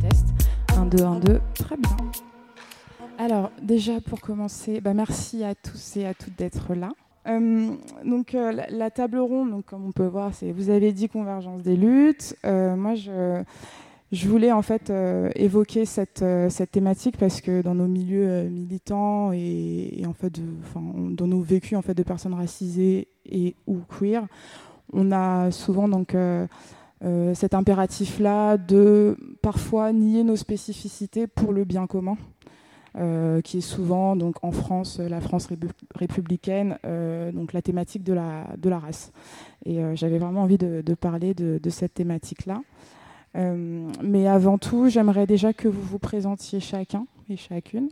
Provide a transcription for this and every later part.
Test. 1, 2, 1, 2. Très bien. Alors, déjà pour commencer, bah, merci à tous et à toutes d'être là. Euh, donc, euh, la, table ronde, donc, comme on peut voir, c'est vous avez dit convergence des luttes. Euh, moi, je, voulais en fait évoquer cette, cette thématique parce que dans nos milieux militants et, en fait, de- dans nos vécus en fait de personnes racisées et ou queer, on a souvent donc euh, euh, cet impératif-là de parfois nier nos spécificités pour le bien commun, euh, qui est souvent donc en France, la France répu- républicaine, donc la thématique de la, race. Et j'avais vraiment envie de, parler de, cette thématique-là. Mais avant tout, j'aimerais déjà que vous vous présentiez chacun et chacune.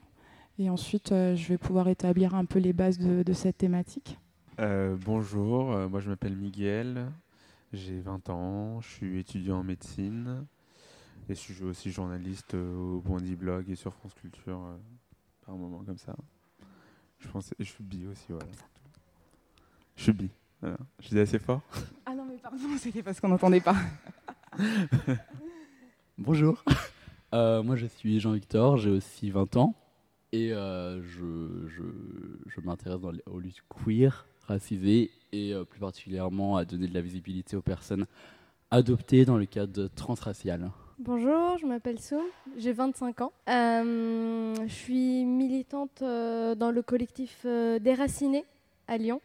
Et ensuite, je vais pouvoir établir un peu les bases de cette thématique. Euh, bonjour, euh, moi je m'appelle Miguel, j'ai 20 ans, je suis étudiant en médecine et je suis aussi journaliste euh, au Bondi Blog et sur France Culture euh, par moment comme ça. Je pense je suis bi aussi, voilà. Je suis bi. Voilà. Je dis assez fort? Ah non, mais pardon, c'était parce qu'on n'entendait pas. Bonjour. Euh, moi, je suis Jean-Victor, j'ai aussi 20 ans et euh, je, je, je m'intéresse dans les- aux luttes queer, racisées et euh, plus particulièrement à donner de la visibilité aux personnes adoptées dans le cadre transracial. Bonjour, je m'appelle Soum, j'ai 25 ans. Euh, je suis militante euh, dans le collectif euh, Déracinés à Lyon.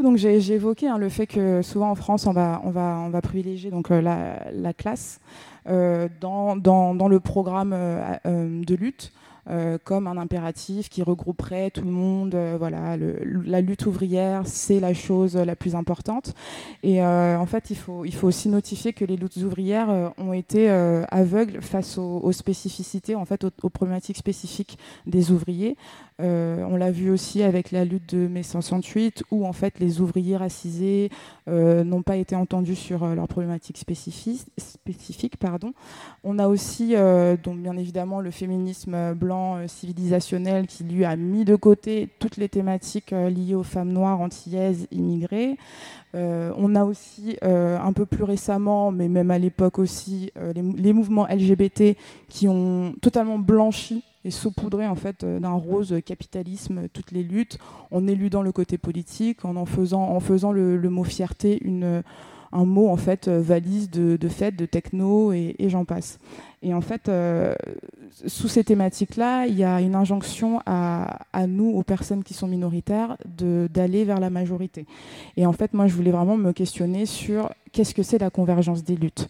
Donc j'ai évoqué hein, le fait que souvent en France, on va, on va, on va privilégier donc euh, la, la classe euh, dans, dans, dans le programme euh, euh, de lutte. Euh, comme un impératif qui regrouperait tout le monde. euh, voilà, la lutte ouvrière, c'est la chose la plus importante. Et euh, en fait, il faut, il faut aussi notifier que les luttes ouvrières ont été aveugles face aux, spécificités, en fait, aux problématiques spécifiques des ouvriers. Euh, on l'a vu aussi avec la lutte de mai 168, où en fait les ouvriers racisés euh, n'ont pas été entendus sur euh, leurs problématiques spécifiques. On a aussi, donc bien évidemment, le féminisme blanc civilisationnel qui lui a mis de côté toutes les thématiques liées aux femmes noires, antillaises, immigrées. On a aussi, un peu plus récemment, mais même à l'époque aussi, les mouvements LGBT qui ont totalement blanchi et saupoudré en fait euh, d'un rose capitalisme euh, toutes les luttes, en éludant le côté politique, en en faisant, en faisant le, mot fierté une, un mot en fait euh, valise de, de fête, de techno et, j'en passe. Et en fait, euh, sous ces thématiques-là, il y a une injonction à, à nous, aux personnes qui sont minoritaires, d'aller vers la majorité. Et en fait, moi, je voulais vraiment me questionner sur qu'est-ce que c'est la convergence des luttes.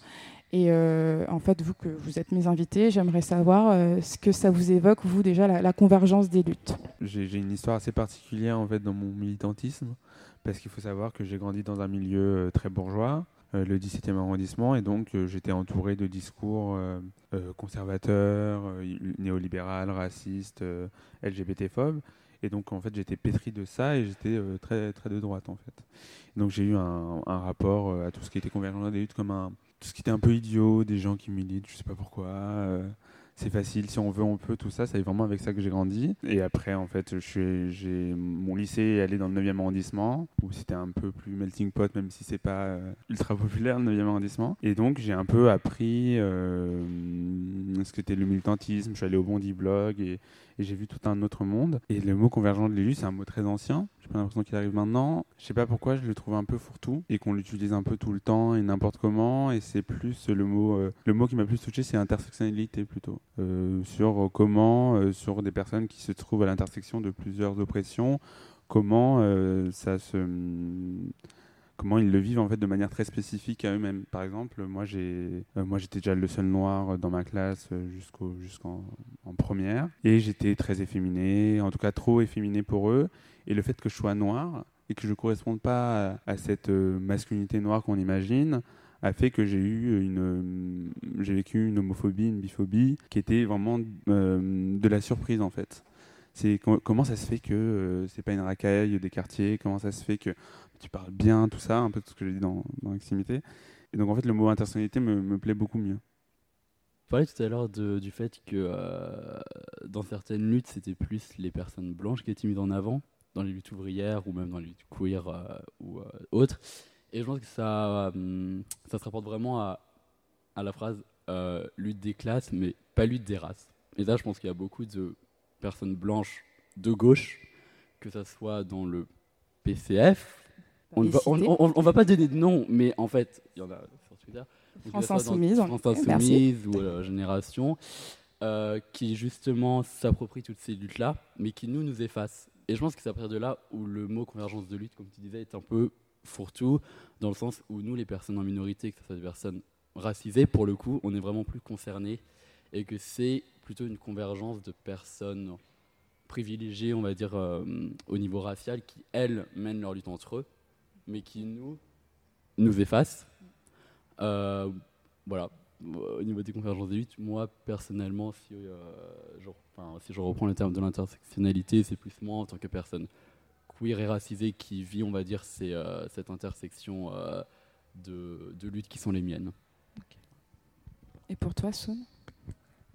Et euh, en fait, vous que vous êtes mes invités, j'aimerais savoir euh, ce que ça vous évoque, vous déjà, la, convergence des luttes. J'ai une histoire assez particulière en fait dans mon militantisme parce qu'il faut savoir que j'ai grandi dans un milieu euh, très bourgeois, le 17e arrondissement, et donc j'étais entouré de discours conservateurs, néolibéral, racistes, LGBT-phobes. Et donc en fait j'étais pétri de ça et j'étais très très de droite en fait. Donc j'ai eu un, rapport à tout ce qui était convergence des luttes comme un tout ce qui était un peu idiot, des gens qui militent, je sais pas pourquoi. euh, c'est facile, si on veut, on peut, tout ça. C'est vraiment avec ça que j'ai grandi. Et après, en fait, j'ai mon lycée est allé dans le 9e arrondissement, où c'était un peu plus melting pot, même si c'est pas euh, ultra populaire, le 9e arrondissement. Et donc, j'ai un peu appris euh, ce qu'était le militantisme. Je suis allé au Bondi Blog et, j'ai vu tout un autre monde. Et le mot convergent de l'élu, c'est un mot très ancien. J'ai pas l'impression qu'il arrive maintenant. Je sais pas pourquoi, je le trouve un peu fourre-tout et qu'on l'utilise un peu tout le temps et n'importe comment. Et c'est plus le mot, euh, le mot qui m'a plus touché, c'est intersectionnalité plutôt. Euh, sur comment, euh, sur des personnes qui se trouvent à l'intersection de plusieurs oppressions, comment ça se comment ils le vivent en fait de manière très spécifique à eux-mêmes. Par exemple, moi j'ai, moi j'étais déjà le seul noir dans ma classe jusqu'au jusqu'en en première, et j'étais très efféminé, en tout cas trop efféminé pour eux. Et le fait que je sois noir et que je ne corresponde pas à, cette masculinité noire qu'on imagine, a fait que j'ai eu une, j'ai vécu une homophobie, une biphobie, qui était vraiment de la surprise en fait. C'est comment ça se fait que euh, c'est pas une racaille des quartiers, comment ça se fait que tu parles bien, tout ça, un peu tout ce que j'ai dit dans, dans. Et donc en fait le mot intersectionnalité me, me plaît beaucoup mieux. Vous parliez tout à l'heure du fait que euh, dans certaines luttes, c'était plus les personnes blanches qui étaient mises en avant, dans les luttes ouvrières ou même dans les luttes queer euh, ou autres. Et je pense que ça, ça se rapporte vraiment à, à la phrase lutte des classes, mais pas lutte des races. Et là, je pense qu'il y a beaucoup de personnes blanches de gauche, que ça soit dans le PCF. On ne va, on, va, pas donner de nom, mais en fait, il y en a sur Twitter. France Insoumise, France Insoumise ou euh, Génération, euh, qui justement s'approprient toutes ces luttes-là, mais qui nous nous effacent. Et je pense que c'est à partir de là où le mot convergence de lutte, comme tu disais, est un peu fourre-tout, dans le sens où nous, les personnes en minorité, que ce soit des personnes racisées, pour le coup, on est vraiment plus concernés, et que c'est plutôt une convergence de personnes privilégiées, on va dire, euh, au niveau racial, qui, elles, mènent leur lutte entre eux, mais qui, nous, nous effacent. Euh, voilà. Au niveau des convergences des luttes, moi, personnellement, si, euh, je, si je reprends le terme de l'intersectionnalité, c'est plus moi, en tant que personne queer et racisée, qui vit, on va dire, cette intersection de, de luttes qui sont les miennes. Et pour toi, Soun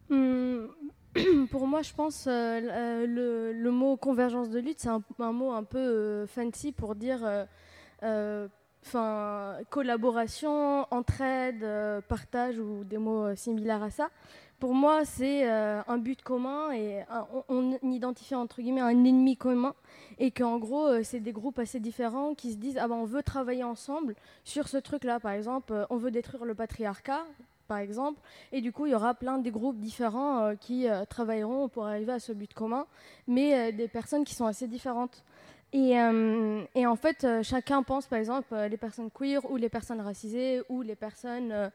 Hmm, pour moi, je pense euh, euh, le, mot convergence de lutte, c'est un, mot un peu euh, fancy pour dire enfin collaboration, entraide, partage ou des mots similaires à ça. Pour moi, c'est un but commun et on, identifie entre guillemets un ennemi commun et qu'en gros, c'est des groupes assez différents qui se disent ah ben on veut travailler ensemble sur ce truc-là. Par exemple, on veut détruire le patriarcat par exemple. Et du coup, il y aura plein de groupes différents euh, qui euh, travailleront pour arriver à ce but commun, mais euh, des personnes qui sont assez différentes. Et, et en fait, chacun pense, par exemple, les personnes queer ou les personnes racisées ou les personnes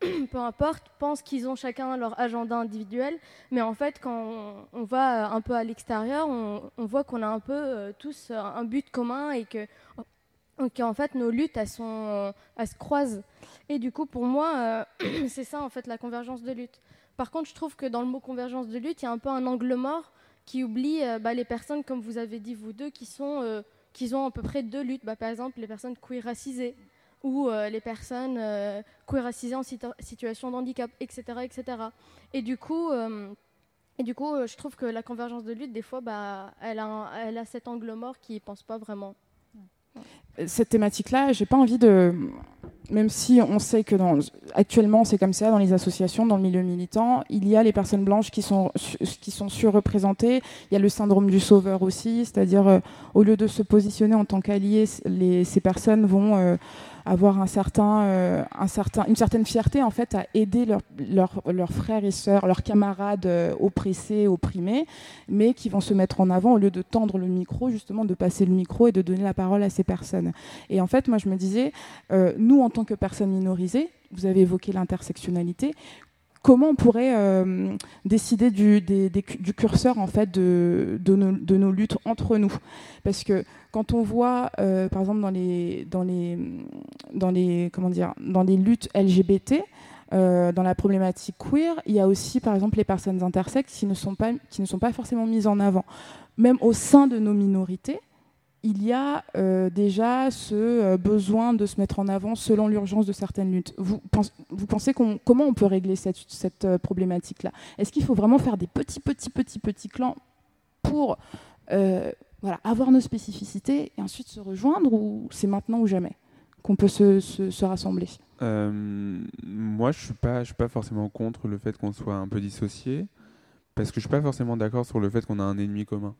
peu importe, pensent qu'ils ont chacun leur agenda individuel, mais en fait, quand on, va un peu à l'extérieur, on, voit qu'on a un peu tous un but commun et que donc en fait, nos luttes, se croisent. Et du coup, pour moi, euh, c'est ça en fait la convergence de lutte. Par contre, je trouve que dans le mot convergence de lutte, il y a un peu un angle mort qui oublie euh, bah, les personnes, comme vous avez dit vous deux, qui, sont, euh, qui ont à peu près deux luttes. Bah, par exemple, les personnes queer racisées ou les personnes queer racisées en situation de handicap, etc. etc. Et du coup... Et du coup, je trouve que la convergence de lutte, des fois, bah, elle, a elle a cet angle mort qui ne pense pas vraiment cette thématique-là, j'ai pas envie de. Même si on sait que actuellement c'est comme ça dans les associations, dans le milieu militant, il y a les personnes blanches qui sont, qui sont surreprésentées. Il y a le syndrome du sauveur aussi, c'est-à-dire euh, au lieu de se positionner en tant qu'alliés, ces personnes vont euh, avoir euh, un certain, une certaine fierté en fait à aider leurs frères et sœurs, leurs camarades euh, oppressés, opprimés, mais qui vont se mettre en avant au lieu de tendre le micro, justement de passer le micro et de donner la parole à ces personnes. Et en fait, moi je me disais, euh, nous en tant que personnes minorisées, vous avez évoqué l'intersectionnalité, comment on pourrait euh, décider du, du, curseur en fait de, de, nos, de, nos, luttes entre nous Parce que quand on voit, euh, par exemple, dans les, dans les, dans les, comment dire, dans les luttes LGBT, euh, dans la problématique queer, il y a aussi, par exemple, les personnes intersexes qui ne sont pas, qui ne sont pas forcément mises en avant. Même au sein de nos minorités, il y a euh, déjà ce euh, besoin de se mettre en avant selon l'urgence de certaines luttes. Vous, pensez comment on peut régler cette, euh, problématique-là? Est-ce qu'il faut vraiment faire des petits, petits, petits, petits clans pour avoir nos spécificités et ensuite se rejoindre ou c'est maintenant ou jamais qu'on peut se, rassembler? Moi, je ne suis, pas, suis pas forcément contre le fait qu'on soit un peu dissocié parce que je ne suis pas forcément d'accord sur le fait qu'on a un ennemi commun.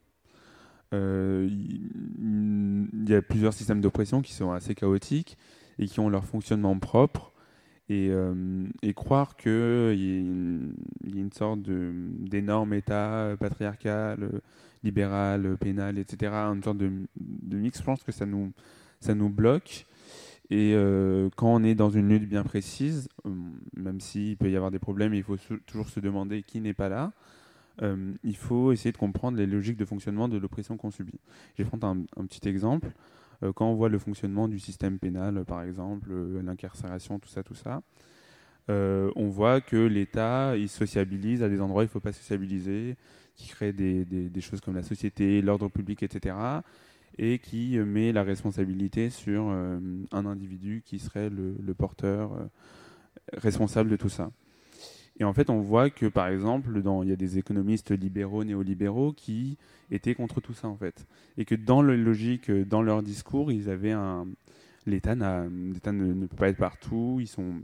Euh, il y a plusieurs systèmes d'oppression qui sont assez chaotiques et qui ont leur fonctionnement propre. Et, euh, croire qu'il y, y, a une sorte d'énorme État patriarcal, libéral, pénal, etc., une sorte de, mix, je pense que ça nous, ça nous bloque. Et euh, quand on est dans une lutte bien précise, euh, même s'il peut y avoir des problèmes, il faut toujours se demander qui n'est pas là. Euh, il faut essayer de comprendre les logiques de fonctionnement de l'oppression qu'on subit. Je vais prendre un, petit exemple. quand on voit le fonctionnement du système pénal, par exemple, l'incarcération, tout ça, tout ça, on voit que l'État, il sociabilise à des endroits où il ne faut pas sociabiliser, qui crée des, choses comme la société, l'ordre public, etc et qui euh, met la responsabilité sur euh, un individu qui serait le, porteur euh, responsable de tout ça. Et en fait, on voit que, par exemple, il y a des économistes libéraux, néolibéraux qui étaient contre tout ça, en fait. Et que dans leur logique, dans leur discours, ils avaient un... L'État ne, peut pas être partout, ils sont un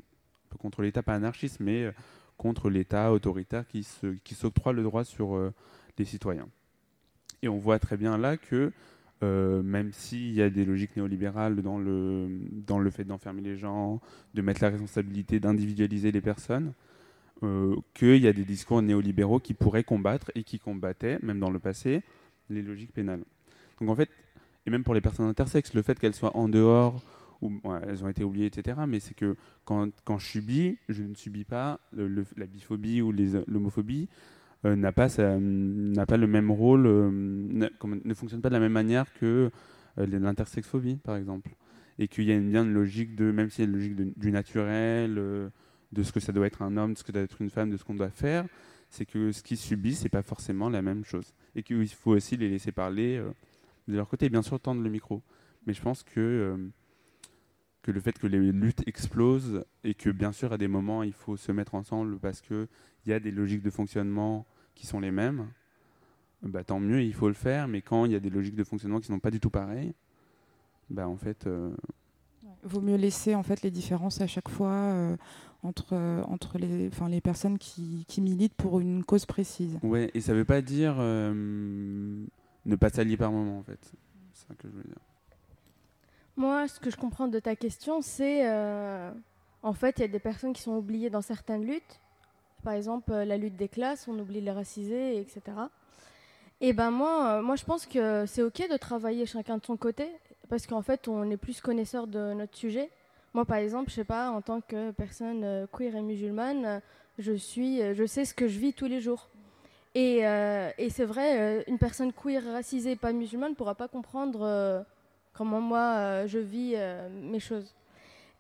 peu contre l'État, pas anarchiste, mais contre l'État autoritaire qui s'octroie qui le droit sur les citoyens. Et on voit très bien là que euh, même s'il y a des logiques néolibérales dans le, dans le fait d'enfermer les gens, de mettre la responsabilité d'individualiser les personnes, euh, qu'il y a des discours néolibéraux qui pourraient combattre et qui combattaient, même dans le passé, les logiques pénales. Donc en fait, et même pour les personnes intersexes, le fait qu'elles soient en dehors, ou elles ont été oubliées, etc., mais c'est que quand, je subis, je ne subis pas la biphobie ou l'homophobie, euh, n'a pas, le même rôle, euh, ne, ne, fonctionne pas de la même manière que euh, l'intersexphobie, par exemple. Et qu'il y a une, bien une logique de, même s'il y a une logique du naturel, de ce que ça doit être un homme, de ce que doit être une femme, de ce qu'on doit faire, c'est que ce qu'ils subissent, c'est pas forcément la même chose. Et qu'il faut aussi les laisser parler de leur côté, bien sûr tendre le micro. Mais je pense que, que le fait que les luttes explosent et que bien sûr à des moments il faut se mettre ensemble parce qu'il y a des logiques de fonctionnement qui sont les mêmes, bah, tant mieux, il faut le faire. Mais quand il y a des logiques de fonctionnement qui ne sont pas du tout pareilles, bah, en fait. Euh, Vaut mieux laisser en fait les différences à chaque fois euh, entre, euh, entre les, enfin, les personnes qui, qui, militent pour une cause précise. Ouais, et ça ne veut pas dire ne pas s'allier par moment en fait. C'est ça que je veux dire. Moi, ce que je comprends de ta question, c'est en fait, il y a des personnes qui sont oubliées dans certaines luttes par exemple, euh, la lutte des classes, on oublie les racisés, etc. Et ben moi, euh, moi, je pense que c'est ok de travailler chacun de son côté, parce qu'en fait, on est plus connaisseur de notre sujet. Moi, par exemple, je sais pas, en tant que personne euh, queer et musulmane, je suis, je sais ce que je vis tous les jours. Et, c'est vrai, une personne queer, racisée, pas musulmane, ne pourra pas comprendre comment moi je vis mes choses.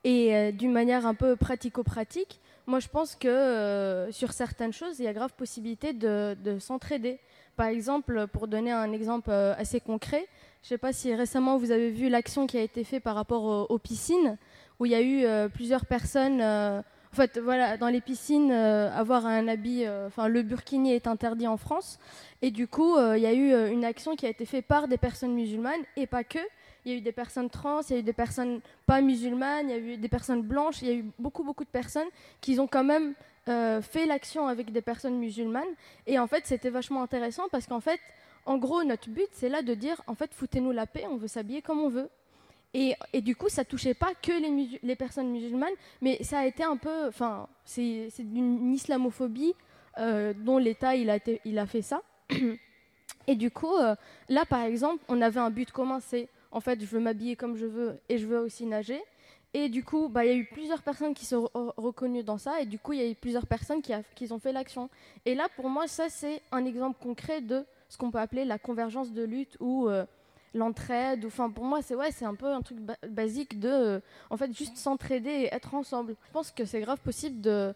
Et d'une manière un peu pratico-pratique, moi, je pense que euh, sur certaines choses, il y a grave possibilité de, s'entraider. Par exemple, pour donner un exemple euh, assez concret, je ne sais pas si récemment vous avez vu l'action qui a été faite par rapport aux, piscines, où il y a eu euh, plusieurs personnes. en fait, voilà, dans les piscines, avoir un habit, enfin, le burkini est interdit en France, et du coup, il y a eu une action qui a été faite par des personnes musulmanes et pas que, il y a eu des personnes trans, il y a eu des personnes pas musulmanes, il y a eu des personnes blanches, il y a eu beaucoup, beaucoup de personnes qui ont quand même euh, fait l'action avec des personnes musulmanes. Et en fait, c'était vachement intéressant parce qu'en fait, en gros, notre but, c'est là de dire, en fait, foutez-nous la paix, on veut s'habiller comme on veut. Et, du coup, ça touchait pas que les, personnes musulmanes, mais ça a été un peu, enfin, c'est une islamophobie euh, dont l'État il a, fait ça. Et du coup, euh, là, par exemple, on avait un but commun, c'est en fait, je veux m'habiller comme je veux et je veux aussi nager. Et du coup, bah, il y a eu plusieurs personnes qui sont reconnues dans ça, et du coup, il y a eu plusieurs personnes qui, qui ont fait l'action. Et là, pour moi, ça, c'est un exemple concret de ce qu'on peut appeler la convergence de lutte ou euh, l'entraide. Pour moi, c'est c'est un peu un truc basique de, euh, en fait, juste s'entraider et être ensemble. Je pense que c'est grave possible de,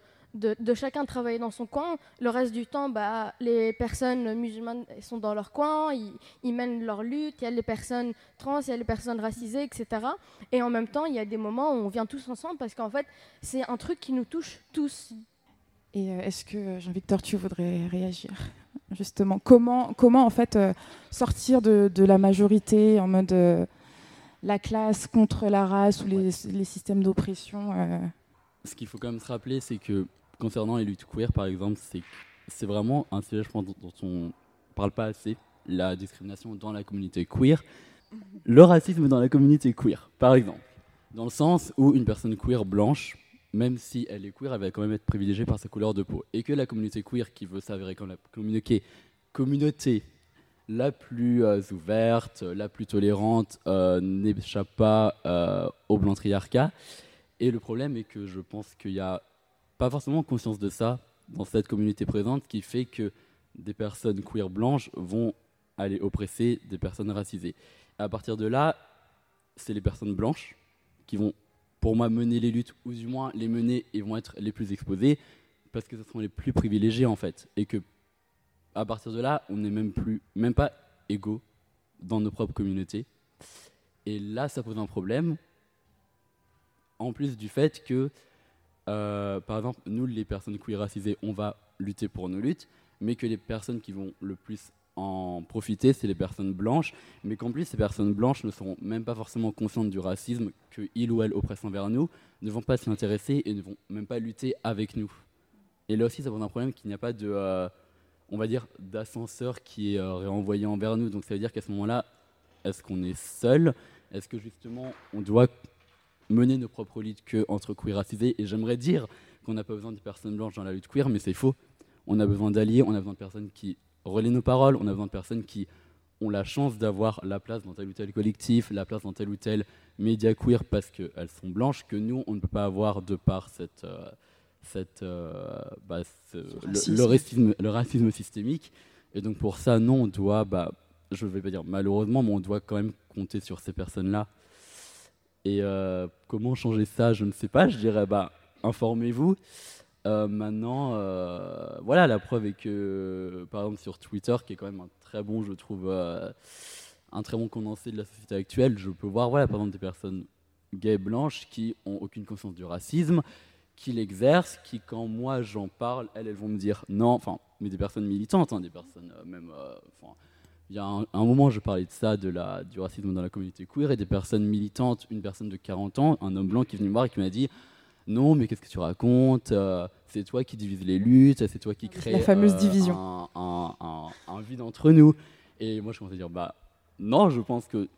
chacun travailler dans son coin. Le reste du temps, bah, les personnes musulmanes sont dans leur coin, ils, mènent leur lutte. Il y a les personnes trans, il y a les personnes racisées, etc. Et en même temps, il y a des moments où on vient tous ensemble parce qu'en fait, c'est un truc qui nous touche tous. Et euh, est-ce que Jean-Victor, tu voudrais réagir? Justement Comment, comment en fait euh, sortir de, la majorité en mode euh, la classe contre la race ou les, les systèmes d'oppression Ce qu'il faut quand même se rappeler, c'est que concernant les luttes queer, par exemple, c'est vraiment un sujet, je pense, dont on parle pas assez. La discrimination dans la communauté queer, le racisme dans la communauté queer, par exemple. Dans le sens où une personne queer blanche, même si elle est queer, elle va quand même être privilégiée par sa couleur de peau. Et que la communauté queer qui veut s'avérer comme la communauté, la plus ouverte, la plus tolérante, n'échappe pas au blanc triarcat. Et le problème est que je pense qu'il n'y a pas forcément conscience de ça dans cette communauté présente qui fait que des personnes queer blanches vont aller oppresser des personnes racisées. à partir de là, c'est les personnes blanches qui vont, pour moi, mener les luttes, ou du moins les mener et vont être les plus exposées, parce que ce sont les plus privilégiés en fait. Et que à partir de là, on n'est même pas égaux dans nos propres communautés. Et là, ça pose un problème. En plus du fait que, euh, par exemple, nous, les personnes queer racisées, on va lutter pour nos luttes, mais que les personnes qui vont le plus en profiter, c'est les personnes blanches, mais qu'en plus ces personnes blanches ne seront même pas forcément conscientes du racisme qu'il ou elle oppresse envers nous, ne vont pas s'y intéresser et ne vont même pas lutter avec nous. Et là aussi, ça pose un problème qu'il n'y a pas de, euh, on va dire, d'ascenseur qui est euh, envers nous. Donc ça veut dire qu'à ce moment-là, est-ce qu'on est seul? Est-ce que justement on doit mener nos propres luttes que entre queer racisés? Et j'aimerais dire qu'on n'a pas besoin de personnes blanches dans la lutte queer, mais c'est faux. On a besoin d'alliés, on a besoin de personnes qui relaient nos paroles, on a besoin de personnes qui ont la chance d'avoir la place dans tel ou tel collectif, la place dans tel ou tel média queer parce qu'elles sont blanches, que nous, on ne peut pas avoir de par cette, euh, cette, euh, bah, le, racisme. Le, racisme, systémique. Et donc pour ça, non, on doit, bah, je ne vais pas dire malheureusement, mais on doit quand même compter sur ces personnes-là. Et euh, comment changer ça, je ne sais pas. Je dirais, bah, informez-vous. Euh, maintenant, euh, voilà, la preuve est que, par exemple, sur Twitter, qui est quand même un très bon, je trouve, euh, un très bon condensé de la société actuelle, je peux voir, voilà, par exemple, des personnes gays blanches qui ont aucune conscience du racisme, qui l'exercent, qui, quand moi j'en parle, elles, elles vont me dire non, enfin, mais des personnes militantes, hein, des personnes même, il y a un, un, moment, je parlais de ça, de la, du racisme dans la communauté queer, et des personnes militantes, une personne de 40 ans, un homme blanc qui est venu me voir et qui m'a dit non, mais qu'est-ce que tu racontes euh, C'est toi qui divises les luttes, c'est toi qui crée la fameuse euh, division. Un, vide entre nous. Et moi, je commence à dire, bah non, je pense que.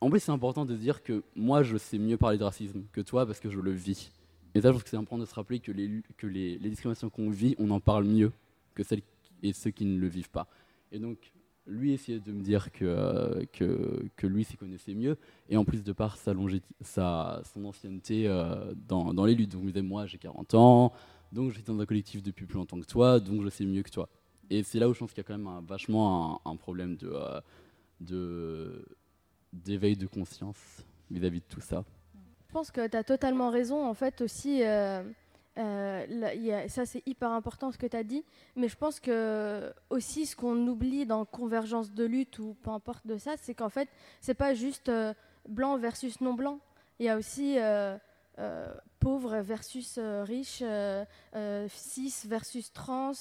En plus, c'est important de dire que moi, je sais mieux parler de racisme que toi parce que je le vis. Et ça, je pense que c'est important de se rappeler que les, que les, les discriminations qu'on vit, on en parle mieux que celles et ceux qui ne le vivent pas. Et donc, lui essayait de me dire que, euh, que, que, lui s'y connaissait mieux, et en plus de par sa, sa son ancienneté euh, dans, dans, les luttes. Donc il me disait, moi j'ai 40 ans, donc j'étais dans un collectif depuis plus longtemps que toi, donc je sais mieux que toi. Et c'est là où je pense qu'il y a quand même un, vachement un, problème de, euh, de, d'éveil de conscience vis-à-vis de tout ça. Je pense que tu as totalement raison, en fait aussi euh, ça, c'est hyper important ce que tu as dit. Mais je pense que aussi, ce qu'on oublie dans Convergence de lutte ou peu importe de ça, c'est qu'en fait, c'est pas juste euh, blanc versus non blanc. Il y a aussi euh, pauvre versus riche, cis versus trans,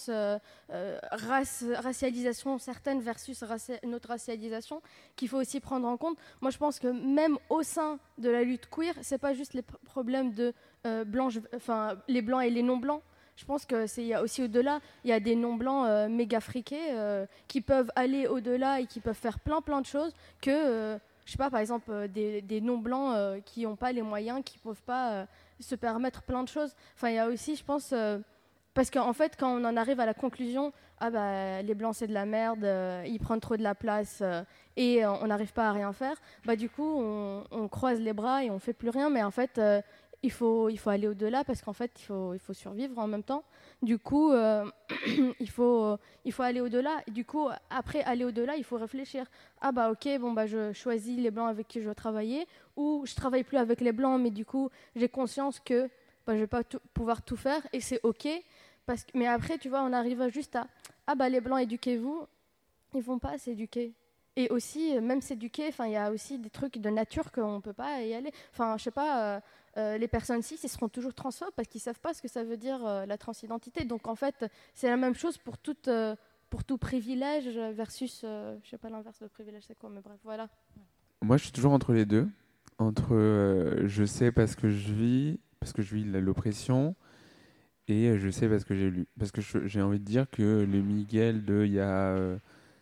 race, racialisation certaine versus une autre racialisation qu'il faut aussi prendre en compte. Moi, je pense que même au sein de la lutte queer, c'est pas juste les problèmes de euh, enfin les blancs et les non blancs. Je pense que c'est aussi au-delà, il y a des non blancs euh, méga friqués euh, qui peuvent aller au-delà et qui peuvent faire plein plein de choses que je sais pas par exemple des, des non blancs qui n'ont pas les moyens, qui peuvent pas se permettre plein de choses. Enfin il y a aussi je pense parce qu'en fait, quand on en arrive à la conclusion, ah bah, les blancs c'est de la merde, ils prennent trop de la place et on n'arrive pas à rien faire, bah du coup on, on, croise les bras et on fait plus rien. Mais en fait, il faut, il faut aller au-delà parce qu'en fait, il faut, il faut survivre en même temps. Du coup, euh, il, faut, il faut aller au-delà. Du coup, après aller au-delà, il faut réfléchir. Ah bah ok, bon bah je choisis les blancs avec qui je veux travailler, ou je travaille plus avec les blancs, mais du coup, j'ai conscience que bah, je vais pas pouvoir tout faire et c'est ok. Parce mais après, tu vois, on arrive juste à ah bah les blancs, éduquez-vous. Ils vont pas s'éduquer. Et aussi, même s'éduquer, enfin, il y a aussi des trucs de nature qu'on peut pas y aller. Enfin, je sais pas. Euh, euh, les personnes cis, ils seront toujours transphobes parce qu'ils savent pas ce que ça veut dire euh, la transidentité. Donc en fait, c'est la même chose pour, toute, euh, pour tout privilège versus, je sais pas l'inverse de privilège, c'est quoi, mais bref, voilà. Moi, je suis toujours entre les deux. Entre je sais parce que je vis, parce que je vis l'oppression, et je sais parce que j'ai lu. Parce que j'ai envie de dire que le Miguel de il y a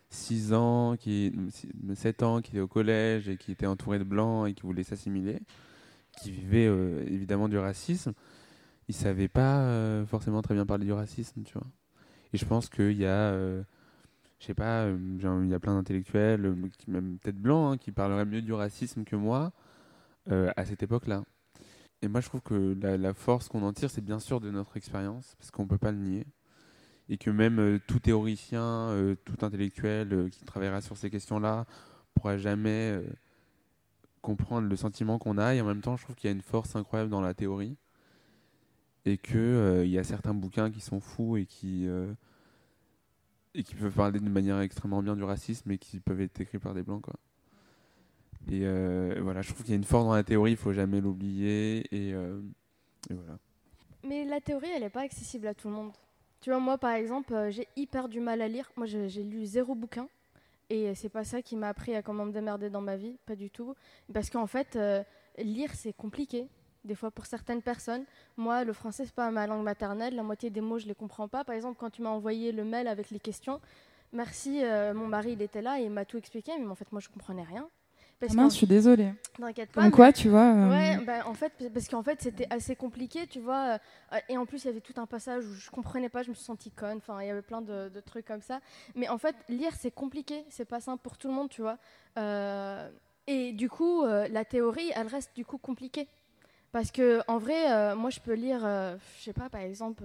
6 ans, qui, 7 ans, qui était au collège et qui était entouré de blancs et qui voulait s'assimiler, qui vivaient euh, évidemment du racisme, ils savaient pas euh, forcément très bien parler du racisme, tu vois. Et je pense qu'il y a euh, je sais pas, euh, il y a plein d'intellectuels, même peut-être blancs, hein, qui parleraient mieux du racisme que moi à cette époque-là. Et moi, je trouve que la, la force qu'on en tire, c'est bien sûr de notre expérience, parce qu'on peut pas le nier. Et que même euh, tout théoricien, euh, tout intellectuel euh, qui travaillera sur ces questions-là pourra jamais comprendre le sentiment qu'on a. Et en même temps, je trouve qu'il y a une force incroyable dans la théorie. Et qu'il y a certains bouquins qui sont fous et qui, et qui peuvent parler de manière extrêmement bien du racisme et qui peuvent être écrits par des blancs. Quoi. Et voilà, je trouve qu'il y a une force dans la théorie, il faut jamais l'oublier. Et voilà. Mais la théorie, elle n'est pas accessible à tout le monde. Tu vois, moi, par exemple, euh, j'ai hyper du mal à lire. Moi, j'ai lu zéro bouquin. Et c'est pas ça qui m'a appris à comment me démerder dans ma vie, pas du tout. Parce qu'en fait, euh, lire, c'est compliqué. Des fois, pour certaines personnes. Moi, le français, c'est pas ma langue maternelle. La moitié des mots, je les comprends pas. Par exemple, quand tu m'as envoyé le mail avec les questions, merci, euh, mon mari, il était là et il m'a tout expliqué. Mais en fait, moi, je comprenais rien. Parce Ah mince, je suis désolée. t'inquiète pas. Comme quoi, tu vois. euh, Ouais, bah, en fait, parce qu'en fait, c'était assez compliqué, tu vois. euh, et en plus, il y avait tout un passage où je comprenais pas, je me suis sentie conne. Enfin, il y avait plein de, de trucs comme ça. Mais en fait, lire, c'est compliqué, c'est pas simple pour tout le monde, tu vois. Euh, et du coup, euh, la théorie, elle reste du coup compliquée. Parce que en vrai, moi, je peux lire, je sais pas, par exemple,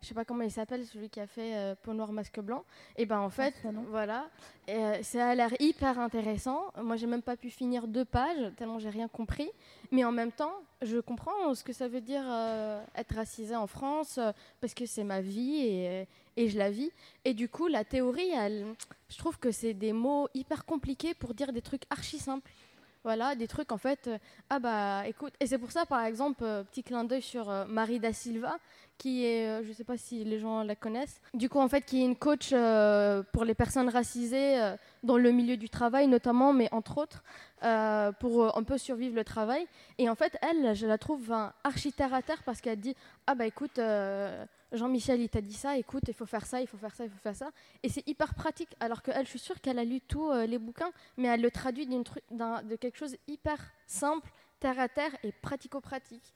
je sais pas comment il s'appelle, celui qui a fait euh, Peau noire, masque blanc. Et ben en fait, Fanon. voilà, euh, ça a l'air hyper intéressant. Moi, j'ai même pas pu finir deux pages tellement j'ai rien compris. Mais en même temps, je comprends ce que ça veut dire euh, être racisé en France euh, parce que c'est ma vie et, et je la vis. Et du coup, la théorie, elle, je trouve que c'est des mots hyper compliqués pour dire des trucs archi simples. Voilà, des trucs en fait. euh, ah bah écoute, et c'est pour ça par exemple, euh, petit clin d'œil sur euh, Marie da Silva, qui est, je sais pas si les gens la connaissent, du coup en fait qui est une coach pour les personnes racisées dans le milieu du travail notamment, mais entre autres, pour un peu survivre le travail. Et en fait, elle, je la trouve enfin, archi terre à terre parce qu'elle dit Ah bah écoute, Jean-Michel, il t'a dit ça, écoute, il faut faire ça, il faut faire ça, il faut faire ça. Et c'est hyper pratique. Alors qu'elle, je suis sûre qu'elle a lu tous euh, les bouquins, mais elle le traduit d'une de quelque chose hyper simple, terre à terre et pratico-pratique.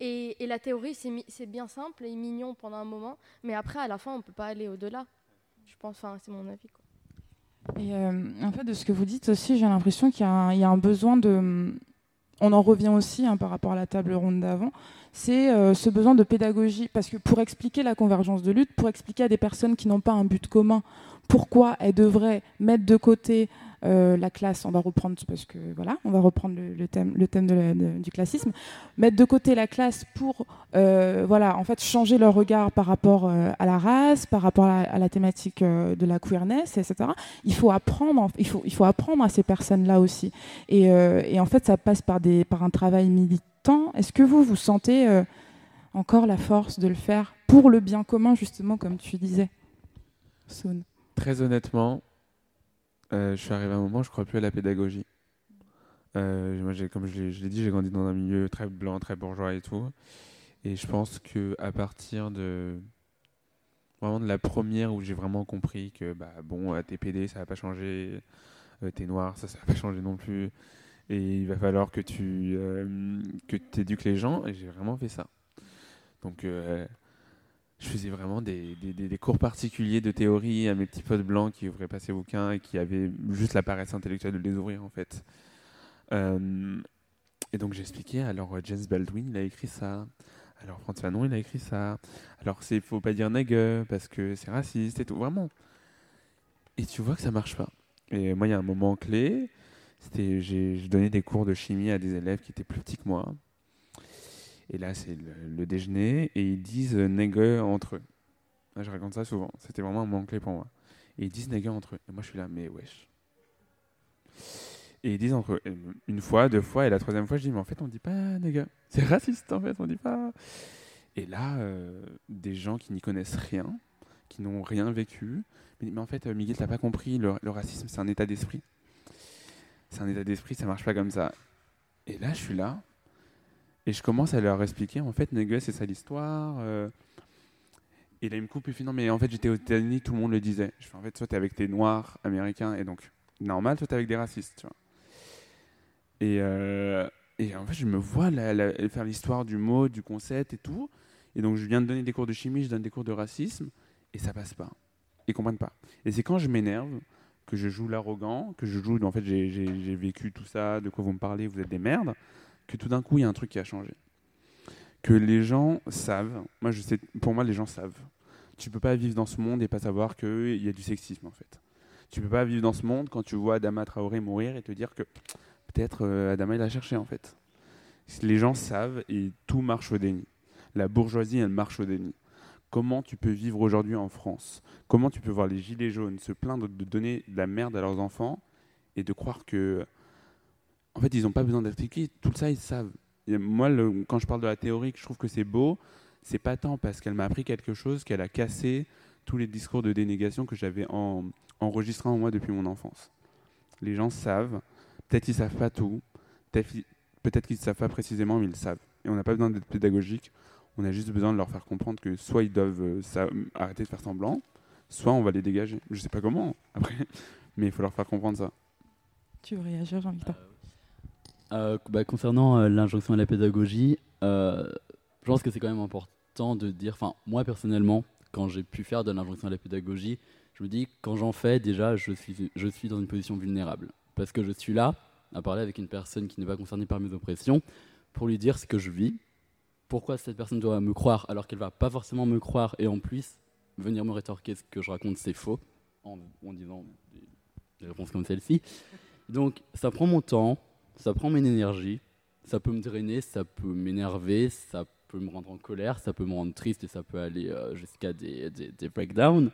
Et, la théorie, c'est bien simple et mignon pendant un moment, mais après, à la fin, on peut pas aller au-delà. Je pense, enfin, c'est mon avis. Et euh, en fait, de ce que vous dites aussi, j'ai l'impression qu'il y a un besoin de. On en revient aussi hein, par rapport à la table ronde d'avant. C'est euh, ce besoin de pédagogie. Parce que pour expliquer la convergence de lutte, pour expliquer à des personnes qui n'ont pas un but commun pourquoi elles devraient mettre de côté euh, la classe, on va reprendre parce que voilà, on va reprendre le, thème, le thème du classisme, mettre de côté la classe pour euh, voilà, en fait, changer leur regard par rapport euh, à la race, par rapport à, la thématique de la queerness, etc il faut apprendre, en- il faut, il faut apprendre à ces personnes-là aussi. Et, en fait, ça passe par, des, par un travail militant. Est-ce que vous, vous sentez encore la force de le faire pour le bien commun, justement, comme tu disais Soun. Très honnêtement, euh, je suis arrivé à un moment je crois plus à la pédagogie. Euh, comme je l'ai dit, j'ai grandi dans un milieu très blanc, très bourgeois et tout. Et je pense que à partir de vraiment de la première où j'ai vraiment compris que bah bon, euh, t'es PD, ça va pas changer, t'es noir, ça, ça va pas changer non plus. Et il va falloir que tu euh, que éduques les gens. Et j'ai vraiment fait ça. Donc je faisais vraiment des, cours particuliers de théorie à mes petits potes blancs qui ouvraient pas ces bouquins et qui avaient juste la paresse intellectuelle de les ouvrir en fait. Euh, et donc j'expliquais, alors euh, James Baldwin il a écrit ça, alors Franz Fanon il a écrit ça, alors c'est faut pas dire nègre parce que c'est raciste et tout, vraiment. Et tu vois que ça marche pas. Et moi il y a un moment clé, c'était j'ai donné des cours de chimie à des élèves qui étaient plus petits que moi. Et là, c'est le, déjeuner et ils disent nègre entre eux. Je raconte ça souvent. C'était vraiment un moment clé pour moi. Et ils disent nègre entre eux. Et moi, je suis là, mais wesh. Et ils disent entre eux. Une fois, deux fois, et la troisième fois, je dis, mais en fait, on dit pas nègre. C'est raciste, en fait, on dit pas. Et là, euh, des gens qui n'y connaissent rien, qui n'ont rien vécu, disent, mais en fait, euh, Miguel, t'as pas compris, le, le racisme, c'est un état d'esprit. C'est un état d'esprit, ça marche pas comme ça. Et là, je suis là, et je commence à leur expliquer, en fait, Nègre, c'est ça l'histoire. euh. Et là, il me coupe, il fait, non, mais en fait, j'étais aux États-Unis, tout le monde le disait. Je fais, en fait, toi, t'es avec tes noirs américains, et donc, normal, toi, t'es avec des racistes. Et, euh, et en fait, je me vois faire l'histoire du mot, du concept et tout. Et donc, je viens de donner des cours de chimie, je donne des cours de racisme, et ça passe pas. Ils comprennent pas. Et c'est quand je m'énerve que je joue l'arrogant, que je joue, en fait, j'ai vécu tout ça, de quoi vous me parlez, vous êtes des merdes, que tout d'un coup, il y a un truc qui a changé. Que les gens savent, moi, je sais, pour moi, les gens savent. Tu peux pas vivre dans ce monde et pas savoir qu'il y a du sexisme, en fait. Tu peux pas vivre dans ce monde quand tu vois Adama Traoré mourir et te dire que peut-être euh, Adama, il a cherché, en fait. Les gens savent et tout marche au déni. La bourgeoisie, elle marche au déni. Comment tu peux vivre aujourd'hui en France? Comment tu peux voir les gilets jaunes se plaindre de donner de la merde à leurs enfants et de croire que, en fait, ils n'ont pas besoin d'expliquer. Tout ça, ils savent. Et moi, le- quand je parle de la théorie, que je trouve que c'est beau, c'est pas tant parce qu'elle m'a appris quelque chose qu'elle a cassé tous les discours de dénégation que j'avais en, enregistrés en moi depuis mon enfance. Les gens savent. Peut-être qu'ils savent pas tout. Peut-être qu'ils ne savent pas précisément, mais ils le savent. Et on n'a pas besoin d'être pédagogique. On a juste besoin de leur faire comprendre que soit ils doivent euh, ça- arrêter de faire semblant, soit on va les dégager. Je sais pas comment, après, mais il faut leur faire comprendre ça. Tu veux réagir, Jean-Victor? Euh, bah, concernant euh, l'injonction à la pédagogie, euh, je pense que c'est quand même important de dire, enfin moi personnellement, quand j'ai pu faire de l'injonction à la pédagogie, je me dis quand j'en fais déjà, je suis, je suis dans une position vulnérable. Parce que je suis là à parler avec une personne qui n'est pas concernée par mes oppressions pour lui dire ce que je vis, pourquoi cette personne doit me croire alors qu'elle va pas forcément me croire et en plus venir me rétorquer ce que je raconte c'est faux en, disant des réponses comme celle-ci. Donc ça prend mon temps, ça prend mon énergie, ça peut me drainer, ça peut m'énerver, ça peut me rendre en colère, ça peut me rendre triste et ça peut aller euh, jusqu'à des, des, breakdowns.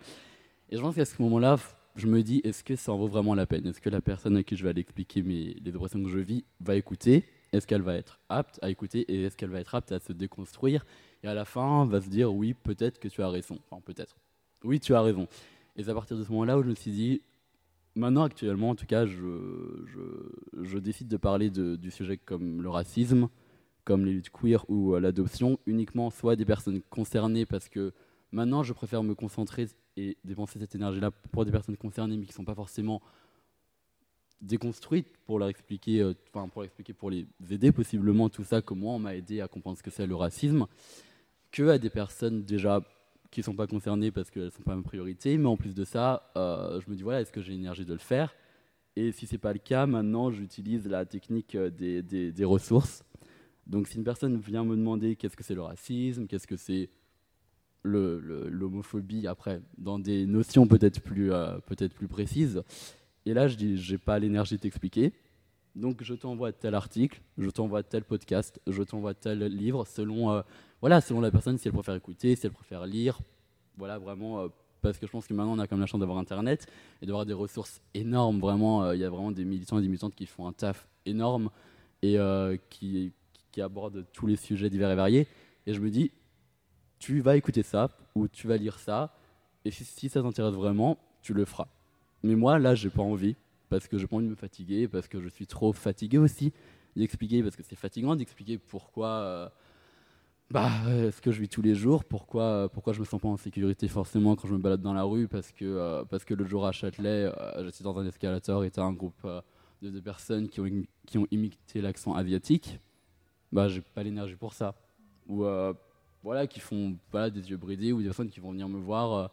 Et je pense qu'à ce moment-là, je me dis, est-ce que ça en vaut vraiment la peine? Est-ce que la personne à qui je vais aller expliquer mes, les oppressions que je vis va écouter? Est-ce qu'elle va être apte à écouter et est-ce qu'elle va être apte à se déconstruire? Et à la fin, va se dire, oui, peut-être que tu as raison. Enfin, peut-être. Oui, tu as raison. Et c'est à partir de ce moment-là où je me suis dit, maintenant, actuellement, en tout cas, je, décide de parler du sujet comme le racisme, comme les luttes queer ou euh, l'adoption, uniquement soit des personnes concernées, parce que maintenant, je préfère me concentrer et dépenser cette énergie-là pour des personnes concernées, mais qui ne sont pas forcément déconstruites pour leur expliquer, euh, enfin pour expliquer, pour les aider possiblement tout ça, comment on m'a aidé à comprendre ce que c'est le racisme, que à des personnes déjà qui ne sont pas concernées parce qu'elles ne sont pas ma priorité, mais en plus de ça, euh, je me dis voilà, est-ce que j'ai l'énergie de le faire? Et si c'est pas le cas, maintenant j'utilise la technique euh, des, des- ressources. Donc si une personne vient me demander qu'est-ce que c'est le racisme, qu'est-ce que c'est l'homophobie, après, dans des notions peut-être plus, euh, peut-être plus précises, et là je dis j'ai pas l'énergie de t'expliquer, donc je t'envoie tel article, je t'envoie tel podcast, je t'envoie tel livre, selon, euh, voilà, selon la personne, si elle préfère écouter, si elle préfère lire, voilà, vraiment, euh, parce que je pense que maintenant on a quand même la chance d'avoir Internet et d'avoir des ressources énormes, vraiment, euh, il y a vraiment des militants et des militantes qui font un taf énorme et qui, qui abordent tous les sujets divers et variés, et je me dis, tu vas écouter ça, ou tu vas lire ça, et si, si ça t'intéresse vraiment, tu le feras. Mais moi, là, j'ai pas envie, parce que j'ai pas envie de me fatiguer, parce que je suis trop fatigué aussi d'expliquer, parce que c'est fatigant d'expliquer pourquoi euh, bah, euh, ce que je vis tous les jours, pourquoi, euh, pourquoi je me sens pas en sécurité forcément quand je me balade dans la rue, parce que, euh, parce que le jour à Châtelet, j'étais dans un escalator et t'as un groupe de, personnes qui ont, imité l'accent asiatique, bah, j'ai pas l'énergie pour ça. Ou voilà, qui font voilà, des yeux bridés, ou des personnes qui vont venir me voir.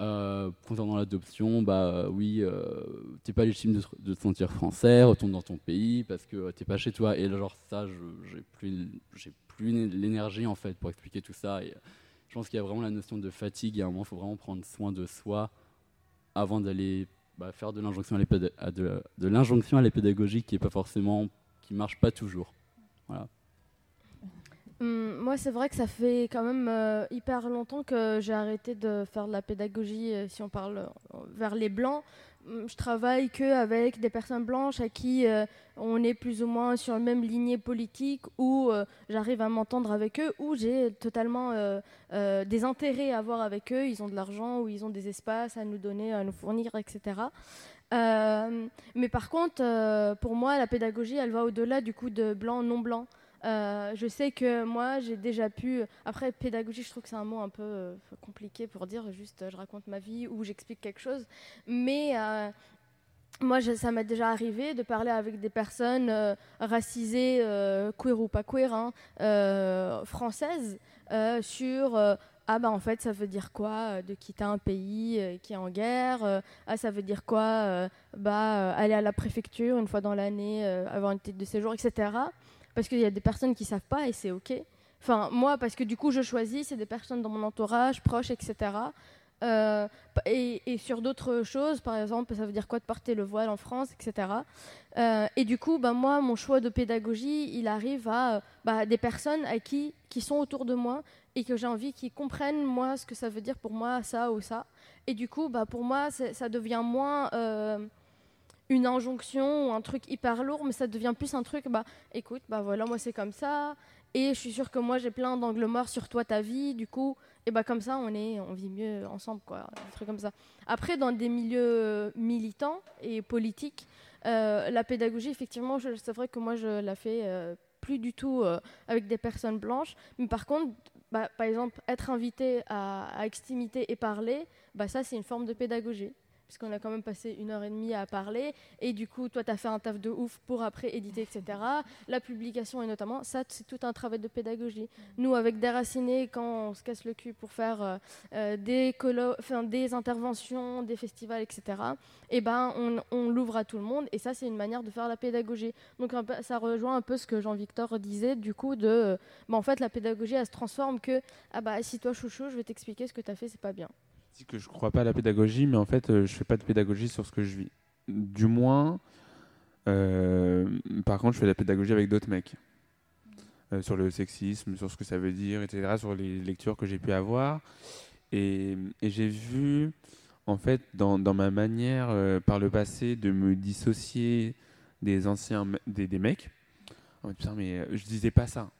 Euh, concernant l'adoption, bah euh, oui, euh, t'es pas légitime de, te- sentir français, retourne dans ton pays parce que euh, t'es pas chez toi. Et genre ça, j'ai plus, plus l'énergie en fait pour expliquer tout ça. Je pense qu'il y a vraiment la notion de fatigue. Et à un moment, il faut vraiment prendre soin de soi avant d'aller bah, faire de l'injonction à, à de, qui est pas forcément, qui marche pas toujours. Voilà. Hum, moi, c'est vrai que ça fait quand même euh, hyper longtemps que j'ai arrêté de faire de la pédagogie, euh, si on parle euh, vers les blancs. Hum, Je travaille que avec des personnes blanches à qui on est plus ou moins sur la même lignée politique, où j'arrive à m'entendre avec eux, où j'ai totalement des intérêts à voir avec eux. Ils ont de l'argent, ou ils ont des espaces à nous donner, à nous fournir, etc. Mais par contre, pour moi, la pédagogie, elle va au-delà du coup de blanc, non blanc. Euh, je sais que moi, j'ai déjà pu. Après, pédagogie, je trouve que c'est un mot un peu euh, compliqué pour dire juste je raconte ma vie ou j'explique quelque chose. Mais euh, moi, ça m'est déjà arrivé de parler avec des personnes racisées, queer ou pas queer, hein, françaises, sur. ah bah en fait ça veut dire quoi de quitter un pays qui est en guerre ah ça veut dire quoi bah aller à la préfecture une fois dans l'année avoir une tête de séjour etc parce qu'il y a des personnes qui savent pas et c'est ok enfin moi parce que du coup je choisis c'est des personnes dans mon entourage proches etc euh, et, sur d'autres choses, par exemple, ça veut dire quoi de porter le voile en France, etc. Euh, et du coup, bah, moi, mon choix de pédagogie, il arrive à bah, des personnes à qui, qui sont autour de moi et que j'ai envie qu'ils comprennent, moi, ce que ça veut dire pour moi, ça ou ça. Et du coup, bah, pour moi, ça devient moins euh, une injonction ou un truc hyper lourd, mais ça devient plus un truc, bah, écoute, bah voilà, moi, c'est comme ça. Et je suis sûre que moi, j'ai plein d'angles morts sur toi, ta vie. Du coup, et bah comme ça, on, est, on vit mieux ensemble, quoi. Des trucs comme ça. Après, dans des milieux militants et politiques, euh, la pédagogie, effectivement, c'est vrai que moi, je la fais euh, plus du tout euh, avec des personnes blanches. Mais par contre, bah, par exemple, être invité à, à extimité et parler, bah, ça, c'est une forme de pédagogie puisqu'on a quand même passé une heure et demie à parler. Et du coup, toi, tu as fait un taf de ouf pour après éditer, etc. La publication, et notamment, ça, c'est tout un travail de pédagogie. Nous, avec Déraciné, quand on se casse le cul pour faire euh, euh, des, des interventions, des festivals, etc., et eh ben, on, l'ouvre à tout le monde. Et ça, c'est une manière de faire la pédagogie. Donc, ça rejoint un peu ce que Jean-Victor disait, du coup, de. Euh, bah, en fait, la pédagogie, elle se transforme que, ah bah, si toi, chouchou, je vais t'expliquer ce que tu as fait, c'est pas bien que je crois pas à la pédagogie, mais en fait, euh, je fais pas de pédagogie sur ce que je vis. Du moins, euh, par contre, je fais de la pédagogie avec d'autres mecs. Euh, sur le sexisme, sur ce que ça veut dire, etc., sur les lectures que j'ai pu avoir. Et, j'ai vu, en fait, dans, ma manière par le passé de me dissocier des anciens des, mecs, putain, mais je disais pas ça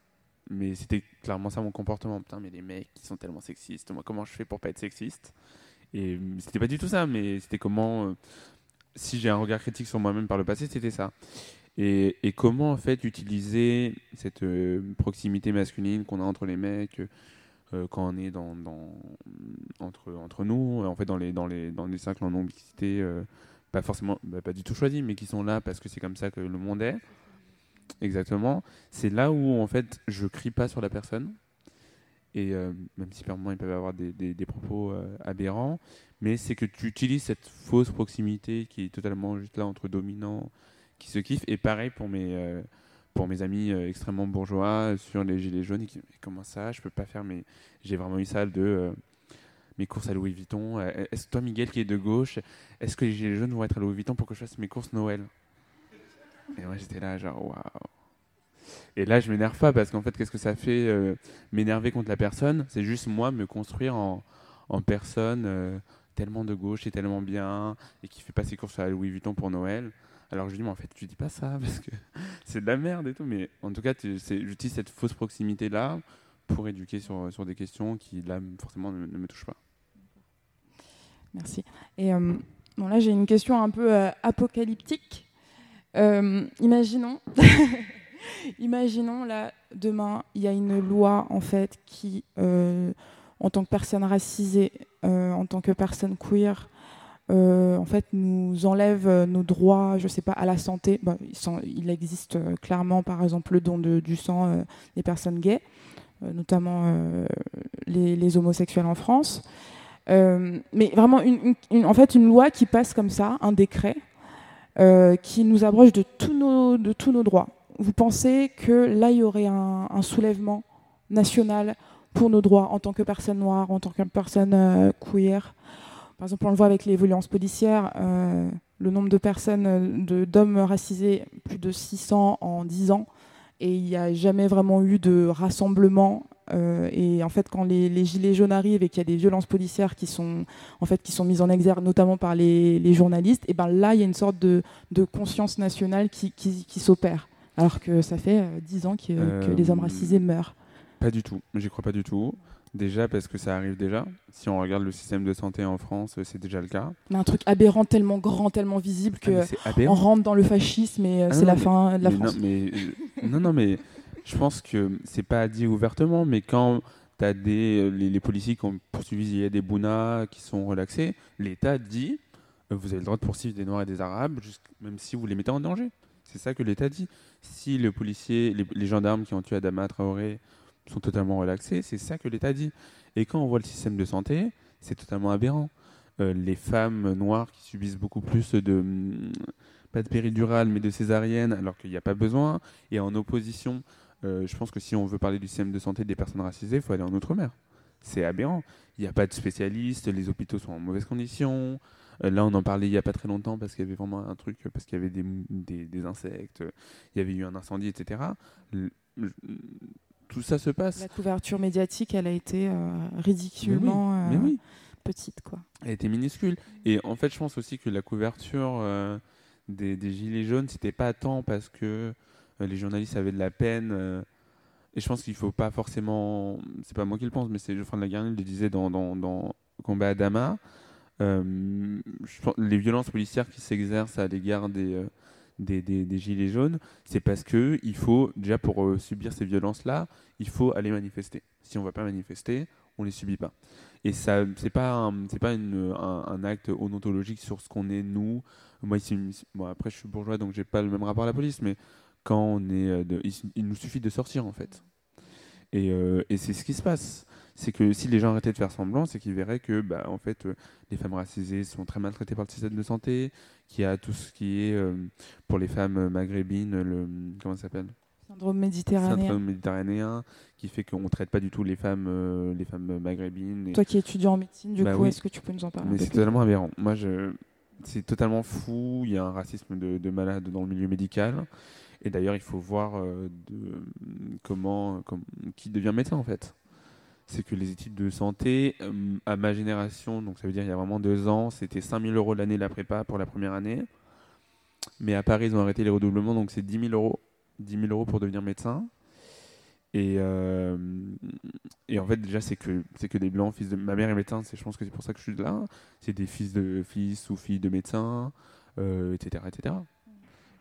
mais c'était clairement ça mon comportement. Putain, mais les mecs, qui sont tellement sexistes. Comment je fais pour pas être sexiste? Et c'était pas du tout ça, mais c'était comment. Euh, si j'ai un regard critique sur moi-même par le passé, c'était ça. Et, et, comment en fait utiliser cette euh, proximité masculine qu'on a entre les mecs euh, quand on est dans, dans, entre, entre nous, en fait dans les, dans les, dans les cercles en non pas forcément, bah, pas du tout choisis, mais qui sont là parce que c'est comme ça que le monde est. Exactement. C'est là où, en fait, je crie pas sur la personne. Et euh, même si par moments ils peuvent avoir des, des, propos euh, aberrants, mais c'est que tu utilises cette fausse proximité qui est totalement juste là entre dominants qui se kiffent. Et pareil pour mes, euh, pour mes amis extrêmement bourgeois sur les gilets jaunes. Qui, comment ça? Je peux pas faire mais J'ai vraiment eu ça de mes courses à Louis Vuitton. Est-ce toi, Miguel, qui est de gauche, est-ce que les gilets jaunes vont être à Louis Vuitton pour que je fasse mes courses Noël? Et moi, j'étais là, genre, waouh. Et là, je m'énerve pas parce qu'en fait, qu'est-ce que ça fait euh, m'énerver contre la personne? C'est juste moi me construire en, personne euh, tellement de gauche et tellement bien et qui fait pas ses courses à Louis Vuitton pour Noël. Alors je dis, mais en fait, tu dis pas ça parce que c'est de la merde et tout. Mais en tout cas, j'utilise cette fausse proximité-là pour éduquer sur, sur des questions qui, là, forcément, ne, me touchent pas. Merci. Et euh, bon, là, j'ai une question un peu apocalyptique. Euh, imaginons, imaginons là, demain, il y a une loi en fait qui, euh, en tant que personne racisée, euh, en tant que personne queer, en fait, nous enlève nos droits, je sais pas, à la santé. Bah, il, existe clairement, par exemple, le don du sang des personnes gays, notamment les, homosexuels en France. mais vraiment, en fait, une loi qui passe comme ça, un décret, euh, qui nous abroge de tous, nos, droits. Vous pensez que là, il y aurait un, soulèvement national pour nos droits en tant que personne noire, en tant que personne euh, queer? Par exemple, on le voit avec les violences policières, euh, le nombre de personnes, d'hommes racisés, plus de 600 en 10 ans, et il n'y a jamais vraiment eu de rassemblement et en fait, quand les, gilets jaunes arrivent et qu'il y a des violences policières qui sont, en fait, qui sont mises en exergue, notamment par les, journalistes, et ben là, il y a une sorte de, conscience nationale qui, qui, s'opère. Alors que ça fait euh, dix ans que, les hommes racisés euh, meurent. Pas du tout. J'y crois pas du tout. Déjà parce que ça arrive déjà. Si on regarde le système de santé en France, c'est déjà le cas. Mais un truc aberrant, tellement grand, tellement visible que on rentre dans le fascisme et ah c'est la fin de la France. Non, mais, non, non, mais je pense que c'est pas dit ouvertement, mais quand tu as des, euh, les, policiers qui ont poursuivi des Bouna qui sont relaxés, l'État dit euh, vous avez le droit de poursuivre des Noirs et des Arabes, même si vous les mettez en danger. C'est ça que l'État dit. Si le policier, les, gendarmes qui ont tué Adama Traoré sont totalement relaxées. C'est ça que l'État dit. Et quand on voit le système de santé, c'est totalement aberrant. Euh, les femmes noires qui subissent beaucoup plus de, hum, pas de péridurale, mais de césarienne, alors qu'il n'y a pas besoin. Et en opposition, euh, je pense que si on veut parler du système de santé des personnes racisées, il faut aller en Outre-mer. C'est aberrant. Il n'y a pas de spécialistes, les hôpitaux sont en mauvaise condition. Euh, là, on en parlait il n'y a pas très longtemps parce qu'il y avait vraiment un truc, parce qu'il y avait des, des, des insectes, il y avait eu un incendie, etc. Le- le- tout ça se passe. La couverture médiatique, elle a été euh, ridiculement Mais oui, petite, quoi. elle était minuscule. Et en fait, je pense aussi que la couverture des, des Gilets jaunes, c'était pas tant parce que les journalistes avaient de la peine. euh, et je pense qu'il faut pas forcément. C'est pas moi qui le pense, mais c'est Geoffroy de la Garenne le disait dans, dans, dans Combat à Dama. Euh, je pense- les violences policières qui s'exercent à l'égard des, euh, des, des- Gilets jaunes, c'est parce que il faut, déjà pour euh, subir ces violences-là, il faut aller manifester. Si on ne va pas manifester, on les subit pas. Et ça, c'est pas, c'est pas un, acte odontologique sur ce qu'on est nous. Moi après je suis bourgeois donc j'ai pas le même rapport à la police, mais quand on est, euh, de- il, il nous suffit de sortir en fait. Et, euh, et c'est ce qui se passe. C'est que si les gens arrêtaient de faire semblant, c'est qu'ils verraient que, bah, en fait, euh, les femmes racisées sont très maltraitées par le système de santé, qu'il y a tout ce qui est euh, pour les femmes maghrébines, le comment ça s'appelle? Syndrome méditerranéen. syndrome méditerranéen, qui fait qu'on traite pas du tout les femmes, euh, les femmes maghrébines. et- Toi qui es étudiant en médecine, du Bah coup, oui. est-ce que tu peux nous en parler mais c'est totalement aberrant. Moi, je, c'est totalement fou. Il y a un racisme de, de malade dans le milieu médical. Et d'ailleurs, il faut voir euh, de, comment, comme- qui devient médecin en fait. C'est que les études de santé, euh, à ma génération, donc ça veut dire il y a vraiment deux ans, c'était 5000 euros l'année la prépa pour la première année. Mais à Paris, ils ont arrêté les redoublements, donc c'est 10 000 euros. 10 000 euros pour devenir médecin. Et, euh, en fait, déjà, c'est que, c'est que des blancs, fils de. Ma mère est médecin, c'est, je pense que c'est pour ça que je suis là. C'est des fils de fils ou filles de médecins, euh, etc., etc.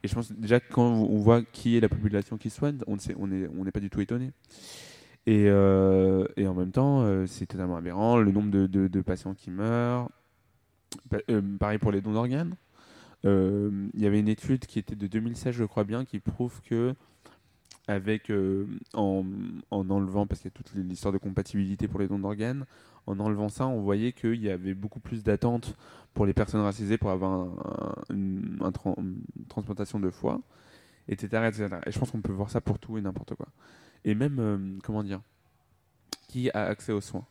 Et je pense déjà quand on voit qui est la population qui soigne, on n'est pas du tout étonné. Et, euh, en même temps, euh, c'est totalement aberrant. Le nombre de, patients qui meurent. Euh, pareil pour les dons d'organes. Il y avait une étude qui était de 2016, je crois bien, qui prouve que avec euh, en, en enlevant, parce qu'il y a toute l'histoire de compatibilité pour les dons d'organes, en enlevant ça, on voyait qu'il y avait beaucoup plus d'attentes pour les personnes racisées pour avoir un- un- une, un tran- une transplantation de foie, etc., etc. Et je pense qu'on peut voir ça pour tout et n'importe quoi. Et même, euh, comment dire, qui a accès aux soins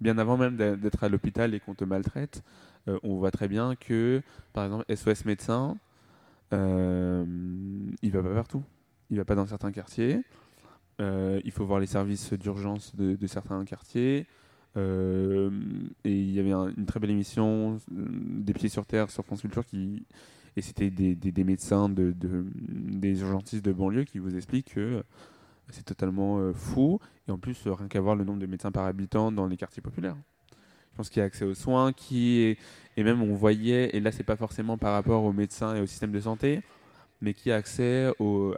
Bien avant même d'être à l'hôpital et qu'on te maltraite, euh, on voit très bien que, par exemple, SOS médecin, il va pas partout. Il va pas dans certains quartiers. Euh, il faut voir les services d'urgence de, certains quartiers. Euh, et il y avait un- une très belle émission, euh, Des pieds sur terre, sur France Culture, qui, et c'était des, des- médecins, de, de- des urgentistes de banlieue qui vous expliquent que c'est totalement fou. Et en plus, rien qu'à voir le nombre de médecins par habitant dans les quartiers populaires. Je pense qu'il y a accès aux soins, qui et même on voyait, et là c'est pas forcément par rapport aux médecins et au système de santé, mais qui a accès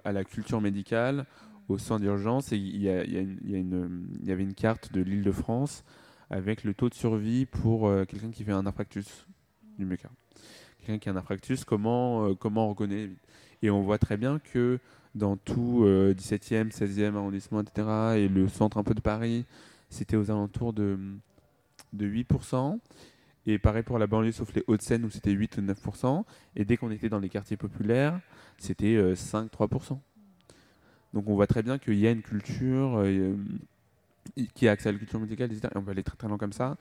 à la culture médicale, aux soins d'urgence. Il y, avait une carte de l'île de France avec le taux de survie pour euh, quelqu'un qui fait un infarctus du myocarde. Quelqu'un qui a un infarctus, comment, euh, on reconnaît? Et on voit très bien que dans tout euh, 17e, 16e arrondissement, etc., et le centre un peu de Paris, c'était aux alentours de 8%. Et pareil pour la banlieue, sauf les Hauts-de-Seine, où c'était 8 ou 9%. Et dès qu'on était dans les quartiers populaires, c'était euh, 5-3%. Donc on voit très bien qu'il y a une culture euh, qui a accès à la culture médicale, etc. Et on peut aller très très loin comme ça.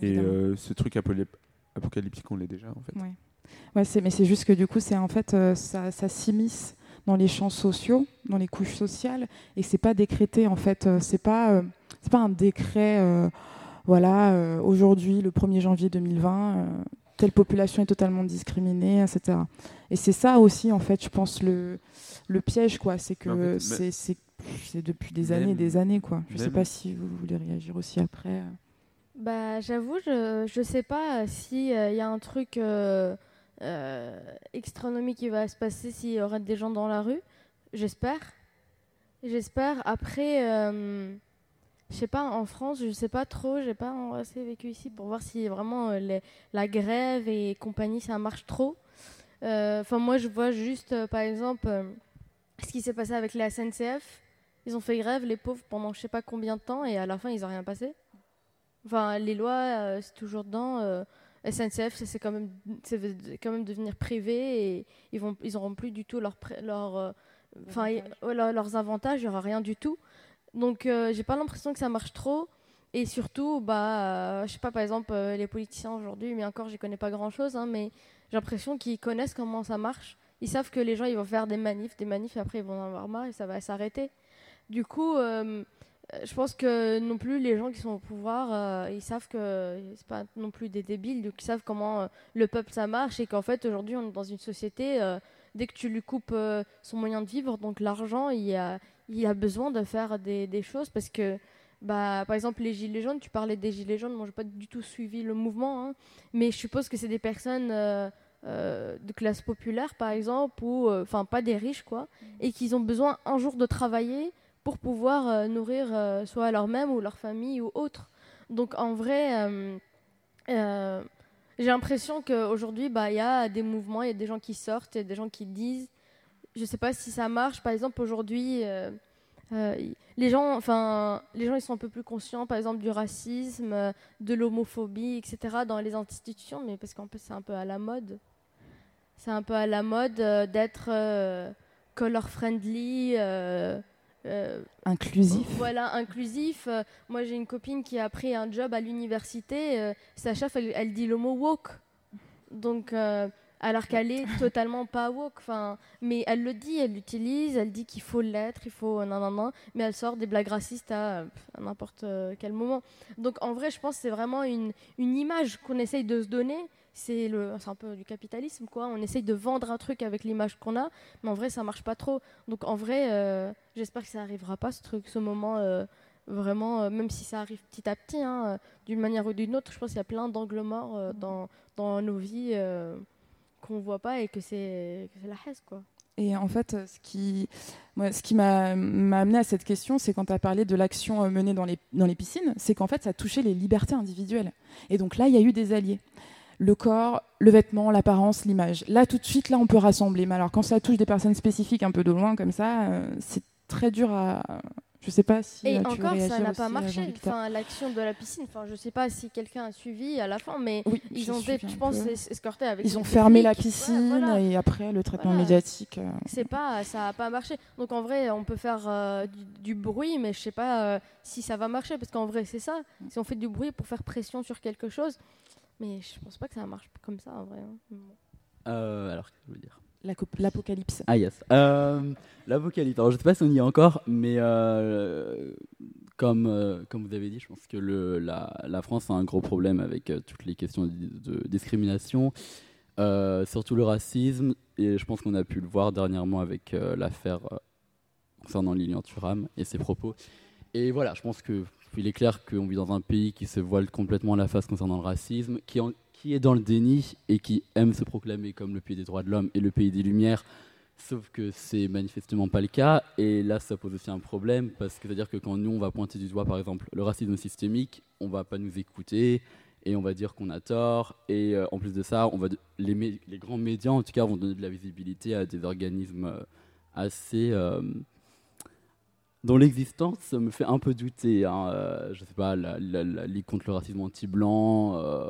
Et euh, ce truc apocalyptique, on l'est déjà en fait. Ouais. Ouais, c'est, mais c'est juste que du coup, c'est en fait, euh, ça, ça s'immisce dans les champs sociaux, dans les couches sociales, et c'est pas décrété en fait. Euh, c'est pas, euh, c'est pas un décret. Voilà, euh, aujourd'hui, le 1er janvier 2020, euh, telle population est totalement discriminée, etc. Et c'est ça aussi, en fait, je pense le, le piège, quoi. C'est que c'est, depuis des Même- années et des années, quoi. Je sais même- pas si vous voulez réagir aussi après. euh. Bah, j'avoue, je je sais pas s'il y a un truc euh, euh, extranomique qui va se passer s'il y aura des gens dans la rue. J'espère. J'espère. Après, euh, je sais pas, en France, je sais pas trop, j'ai pas assez vécu ici pour voir si vraiment euh, les- la grève et compagnie, ça marche trop. Euh, Enfin, moi, je vois juste, euh, par exemple, ce qui s'est passé avec la SNCF. Ils ont fait grève, les pauvres, pendant je sais pas combien de temps, et à la fin, ils n'ont rien passé. Enfin, les lois, c'est toujours dedans. SNCF, c'est c'est quand même, c'est quand même devenir privé et ils vont, ils auront plus du tout leur, leur, leurs avantages. Il y aura rien du tout. Donc, euh, j'ai pas l'impression que ça marche trop. Et surtout, bah, euh, je sais pas, par exemple, euh, les politiciens aujourd'hui, mais encore, j'y connais pas grand chose, mais j'ai l'impression qu'ils connaissent comment ça marche. Ils savent que les gens, ils vont faire des manifs, des manifs, et après, ils vont en avoir marre et ça va s'arrêter. Du coup, euh, je pense que non plus les gens qui sont au pouvoir, euh, ils savent que c'est pas non plus des débiles, donc ils savent comment le peuple ça marche et qu'en fait aujourd'hui on est dans une société, dès que tu lui coupes son moyen de vivre, donc l'argent, il a, il a besoin de faire des, des choses parce que, bah, par exemple les gilets jaunes, tu parlais des gilets jaunes, moi j'ai pas du tout suivi le mouvement, hein, mais je suppose que c'est des personnes euh, euh, de classe populaire par exemple, ou euh, enfin pas des riches quoi, et qu'ils ont besoin un jour de travailler pour pouvoir nourrir soit leur-même ou leur famille ou autre. Donc en vrai, j'ai l'impression qu'aujourd'hui, bah, il y a des mouvements, il y a des gens qui sortent, il y a des gens qui disent. Je ne sais pas si ça marche. Par exemple, aujourd'hui, euh, euh, les gens, enfin, les gens, ils sont un peu plus conscients, par exemple, du racisme, euh, de l'homophobie, etc., dans les institutions, mais parce qu'en plus, c'est un peu à la mode. C'est un peu à la mode d'être color friendly. Inclusif. voilà, inclusif. Moi, j'ai une copine qui a pris un job à l'université. sa chef, elle, elle dit le mot woke. Donc, alors qu'elle est totalement pas woke. Enfin, mais elle le dit, elle l'utilise, elle dit qu'il faut l'être, il faut non, non, non. Mais elle sort des blagues racistes à, n'importe euh, quel moment. Donc, en vrai, je pense que c'est vraiment une, image qu'on essaye de se donner. C'est un peu du capitalisme, quoi. On essaye de vendre un truc avec l'image qu'on a, mais en vrai, ça marche pas trop. Donc, en vrai, euh, j'espère que ça arrivera pas, ce truc, ce moment. euh, vraiment, même si ça arrive petit à petit, hein, d'une manière ou d'une autre, je pense qu'il y a plein d'angles morts dans, nos vies qu'on voit pas et que c'est la haise. Et en fait, euh, ce qui, moi, ce qui m'a m'a amené à cette question, c'est quand tu as parlé de l'action euh, menée dans les, dans les piscines, c'est qu'en fait, ça touchait les libertés individuelles. Et donc là, il y a eu des alliés. Le corps, le vêtement, l'apparence, l'image. Là, tout de suite, là, on peut rassembler. Mais alors, quand ça touche des personnes spécifiques un peu de loin, comme ça, euh, c'est très dur à. Je sais pas si. Et euh, tu encore, ça n'a pas euh, marché. Enfin, l'action de la piscine. Enfin, je sais pas si quelqu'un a suivi à la fin, mais Oui, ils ont été, je pense, escortés avec. Ils ont fermé la. Ouais, piscine voilà. et après le traitement Voilà. médiatique. euh, C'est pas, ça a pas marché. Donc en vrai, on peut faire euh, du, du bruit, mais je sais pas euh, si ça va marcher, parce qu'en vrai, c'est ça. Si on fait du bruit pour faire pression sur quelque chose, mais je pense pas que ça marche comme ça en vrai. hein. Euh, alors, qu'est-ce que je veux dire? L'apocalypse. Ah yes. Euh, L'apocalypse. Alors je sais pas si on y est encore, mais euh, comme, euh, comme vous avez dit, je pense que le, la, la France a un gros problème avec euh, toutes les questions de, de discrimination, euh, surtout le racisme, et je pense qu'on a pu le voir dernièrement avec euh, l'affaire concernant Lilian Thuram et ses propos. Et voilà, je pense que il est clair qu'on vit dans un pays qui se voile complètement la face concernant le racisme, qui, en- qui est dans le déni et qui aime se proclamer comme le pays des droits de l'homme et le pays des lumières, sauf que c'est manifestement pas le cas. Et là, ça pose aussi un problème, parce que c'est-à-dire que quand nous, on va pointer du doigt, par exemple, le racisme systémique, on va pas nous écouter et on va dire qu'on a tort. Et euh, en plus de ça, on va les, les grands médias, en tout cas, vont donner de la visibilité à des organismes euh, assez euh, dont l'existence me fait un peu douter. Hein. Je sais pas, la, Ligue contre le racisme anti-blanc,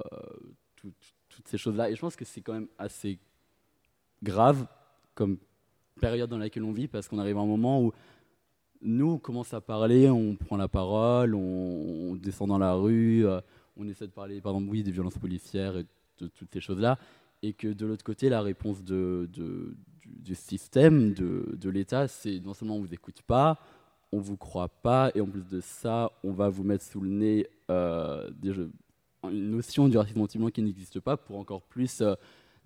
tout- tout- toutes ces choses-là. Et je pense que c'est quand même assez grave comme période dans laquelle on vit parce qu'on arrive à un moment où nous, on commence à parler, on prend la parole, on, descend dans la rue, euh, on essaie de parler, par exemple, oui, des violences policières et de toutes ces choses-là. Et que de l'autre côté, la réponse du, système, de, l'État, c'est non seulement on vous écoute pas, on vous croit pas, et en plus de ça, on va vous mettre sous le nez euh, des une notion du racisme anti-blanc qui n'existe pas pour encore plus euh,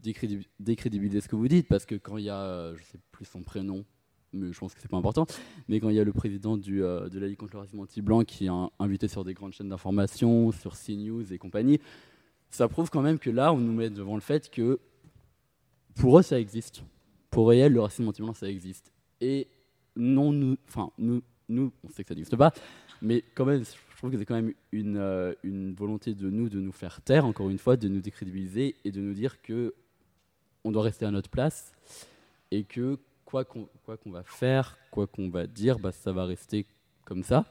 décrédib- décrédibiliser ce que vous dites. Parce que quand il y a, euh, je sais plus son prénom, mais je pense que c'est pas important, mais quand il y a le président euh, de la Ligue contre le racisme anti-blanc qui est invité sur des grandes chaînes d'information, sur CNews et compagnie, ça prouve quand même que là, on nous met devant le fait que pour eux, ça existe. Pour réel, le racisme anti-blanc, ça existe. Et non, nous, enfin, nous, nous, on sait que ça n'existe pas, mais quand même, je trouve que c'est quand même une, euh, une volonté de nous de nous faire taire, encore une fois, de nous décrédibiliser et de nous dire que on doit rester à notre place et que quoi qu'on va faire, quoi qu'on va dire, bah, ça va rester comme ça.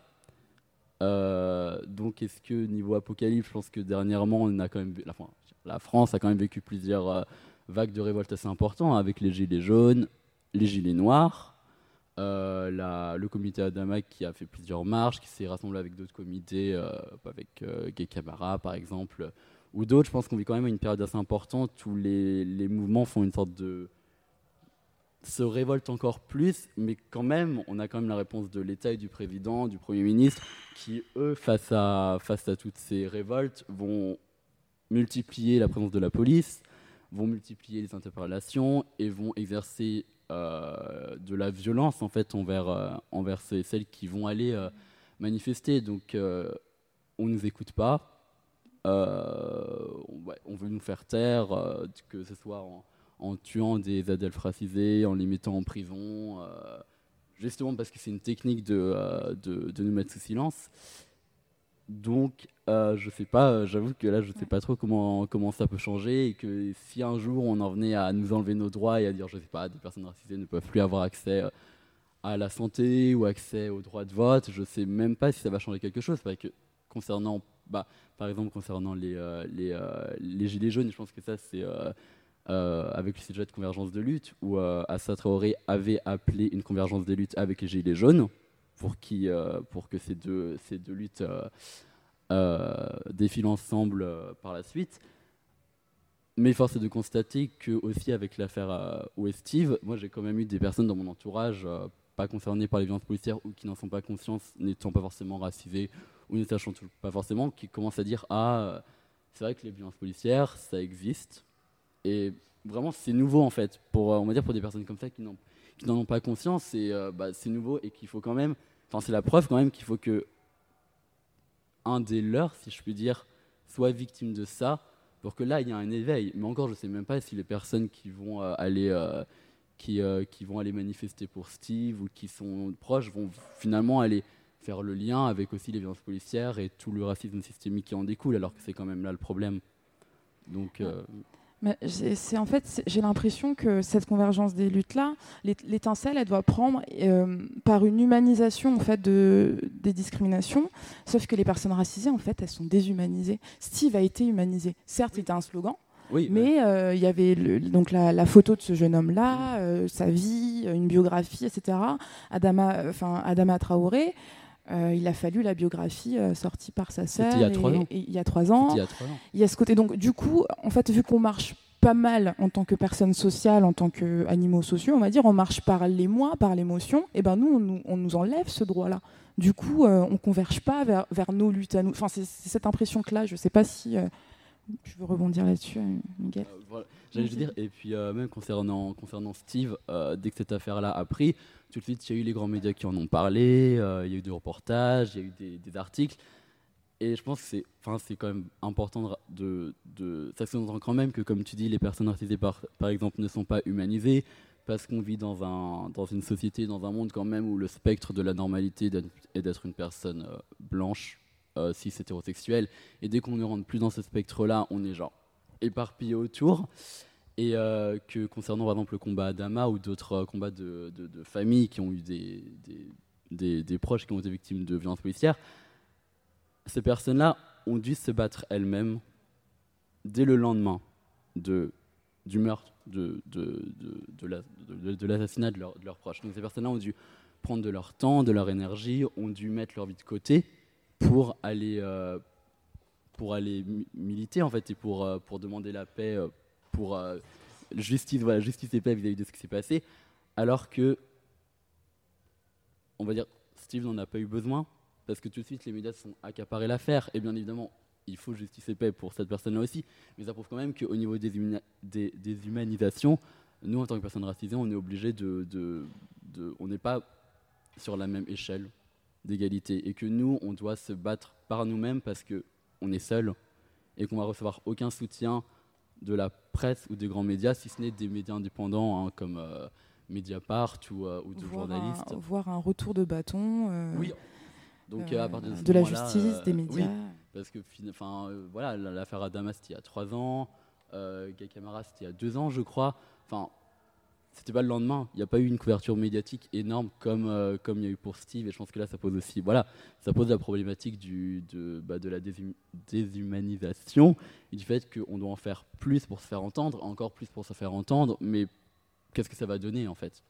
Euh, donc, est-ce que niveau apocalypse, je pense que dernièrement, on a quand même, la, la France a quand même vécu plusieurs euh, vagues de révolte assez importantes hein, avec les gilets jaunes, les gilets noirs, euh, le comité Adama qui a fait plusieurs marches, qui s'est rassemblé avec d'autres comités, avec Gay Camara par exemple, ou d'autres. Je pense qu'on vit quand même une période assez importante où les, les mouvements font une sorte de se révolte encore plus, mais quand même, on a quand même la réponse de l'État et du président, du Premier ministre, qui, eux, face à, face à toutes ces révoltes, vont multiplier la présence de la police, vont multiplier les interpellations et vont exercer euh, de la violence, en fait, envers, euh, envers celles qui vont aller euh, manifester. Donc, on nous écoute pas. On, on, veut nous faire taire, que ce soit en tuant des adultes racisés, en les mettant en prison, euh, justement parce que c'est une technique euh, de, de, nous mettre sous silence. Donc, euh, je sais pas, j'avoue que là, je sais pas trop comment, comment ça peut changer et que si un jour on en venait à nous enlever nos droits et à dire, je sais pas, des personnes racisées ne peuvent plus avoir accès à la santé ou accès au droit de vote, je sais même pas si ça va changer quelque chose. Parce que concernant, bah, par exemple, concernant les, les, les, gilets jaunes, je pense que ça, c'est euh, avec le sujet de convergence de lutte, où euh, Assa Traoré avait appelé une convergence de lutte avec les Gilets jaunes, pour, qui, euh, pour que ces deux, ces deux luttes défilent ensemble par la suite. Mais force est de constater que aussi avec l'affaire Westive, moi j'ai quand même eu des personnes dans mon entourage pas concernées par les violences policières ou qui n'en sont pas conscientes, n'étant pas forcément racisées ou ne sachant pas forcément, qui commencent à dire ah c'est vrai que les violences policières ça existe, et vraiment, c'est nouveau en fait, pour, euh, on va dire pour des personnes comme ça qui n'en, ont pas conscience, c'est, euh, bah, nouveau et qu'il faut quand même, enfin c'est la preuve quand même qu'il faut que un des leurs, si je puis dire, soit victime de ça, pour que là il y ait un éveil. Mais encore, je sais même pas si les personnes qui vont euh, aller, qui, qui vont aller manifester pour Steve ou qui sont proches vont finalement aller faire le lien avec aussi les violences policières et tout le racisme systémique qui en découle, alors que c'est quand même là le problème. Donc c'est en fait, j'ai l'impression que cette convergence des luttes-là, l'étincelle, elle doit prendre euh, par une humanisation en fait de, des discriminations. Sauf que les personnes racisées, en fait, elles sont déshumanisées. Steve a été humanisé. Certes, c'était un slogan. Oui, mais euh, il y avait donc la, photo de ce jeune homme-là, euh, sa vie, une biographie, etc. Adama, enfin Adama Traoré, euh, il a fallu la biographie euh, sortie par sa sœur. Il y a trois ans. il y a trois ans. Il y a ce côté. Donc, du coup, en fait, vu qu'on marche pas mal en tant que personne sociale, en tant qu'animaux sociaux, on va dire, on marche par l'émoi, par l'émotion, et ben nous on, nous, enlève ce droit-là. Du coup, euh, on converge pas vers, vers, nos luttes à nous. Enfin, c'est cette impression-là. Je sais pas si tu veux rebondir là-dessus, Miguel. J'allais dire, et puis même concernant, Steve, dès que cette affaire-là a pris, tout de suite, il y a eu les grands médias qui en ont parlé, euh, il y a eu des reportages, il y a eu des, articles. Et je pense que c'est, quand même important de, de, de quand même que, comme tu dis, les personnes racisées, par, par exemple, ne sont pas humanisées, parce qu'on vit dans, un, dans une société, dans un monde quand même où le spectre de la normalité est d'être une personne euh, blanche, euh, c'est hétérosexuel. Et dès qu'on ne rentre plus dans ce spectre-là, on est genre éparpillé autour. Et euh, que concernant par exemple le combat Adama ou d'autres euh, combats de, de, familles qui ont eu des, des, des, proches qui ont été victimes de violences policières, ces personnes-là ont dû se battre elles-mêmes dès le lendemain de, du meurtre, de, de, l'assassinat de, de, leurs proches. Donc ces personnes-là ont dû prendre de leur temps, de leur énergie, ont dû mettre leur vie de côté pour aller, euh, pour aller militer en fait et pour, pour demander la paix pour euh, justice, voilà, justice et paix vis-à-vis de ce qui s'est passé, alors que, on va dire, Steve n'en a pas eu besoin, parce que tout de suite les médias sont accaparés l'affaire, et bien évidemment, il faut justice et paix pour cette personne-là aussi, mais ça prouve quand même qu'au niveau des, des, humanisations, nous, en tant que personnes racisées, on est obligé de, de, de on n'est pas sur la même échelle d'égalité, et que nous, on doit se battre par nous-mêmes parce que on est seul et qu'on va recevoir aucun soutien de la presse ou des grands médias, si ce n'est des médias indépendants hein, comme euh, Mediapart ou, euh, ou de journalistes. voir un retour de bâton. Euh, oui. Donc à partir de, de la justice, des médias. Oui, parce que enfin voilà, l'affaire Adamas c'était il y a trois ans, Gay Camara c'était il y a deux ans, je crois. Enfin, c'était pas le lendemain. Il n'y a pas eu une couverture médiatique énorme comme euh, comme il y a eu pour Steve. Et je pense que là, ça pose aussi, voilà, ça pose la problématique du, de, bah, de la déshumanisation et du fait qu'on doit en faire plus pour se faire entendre, encore plus pour se faire entendre. Mais qu'est-ce que ça va donner en fait?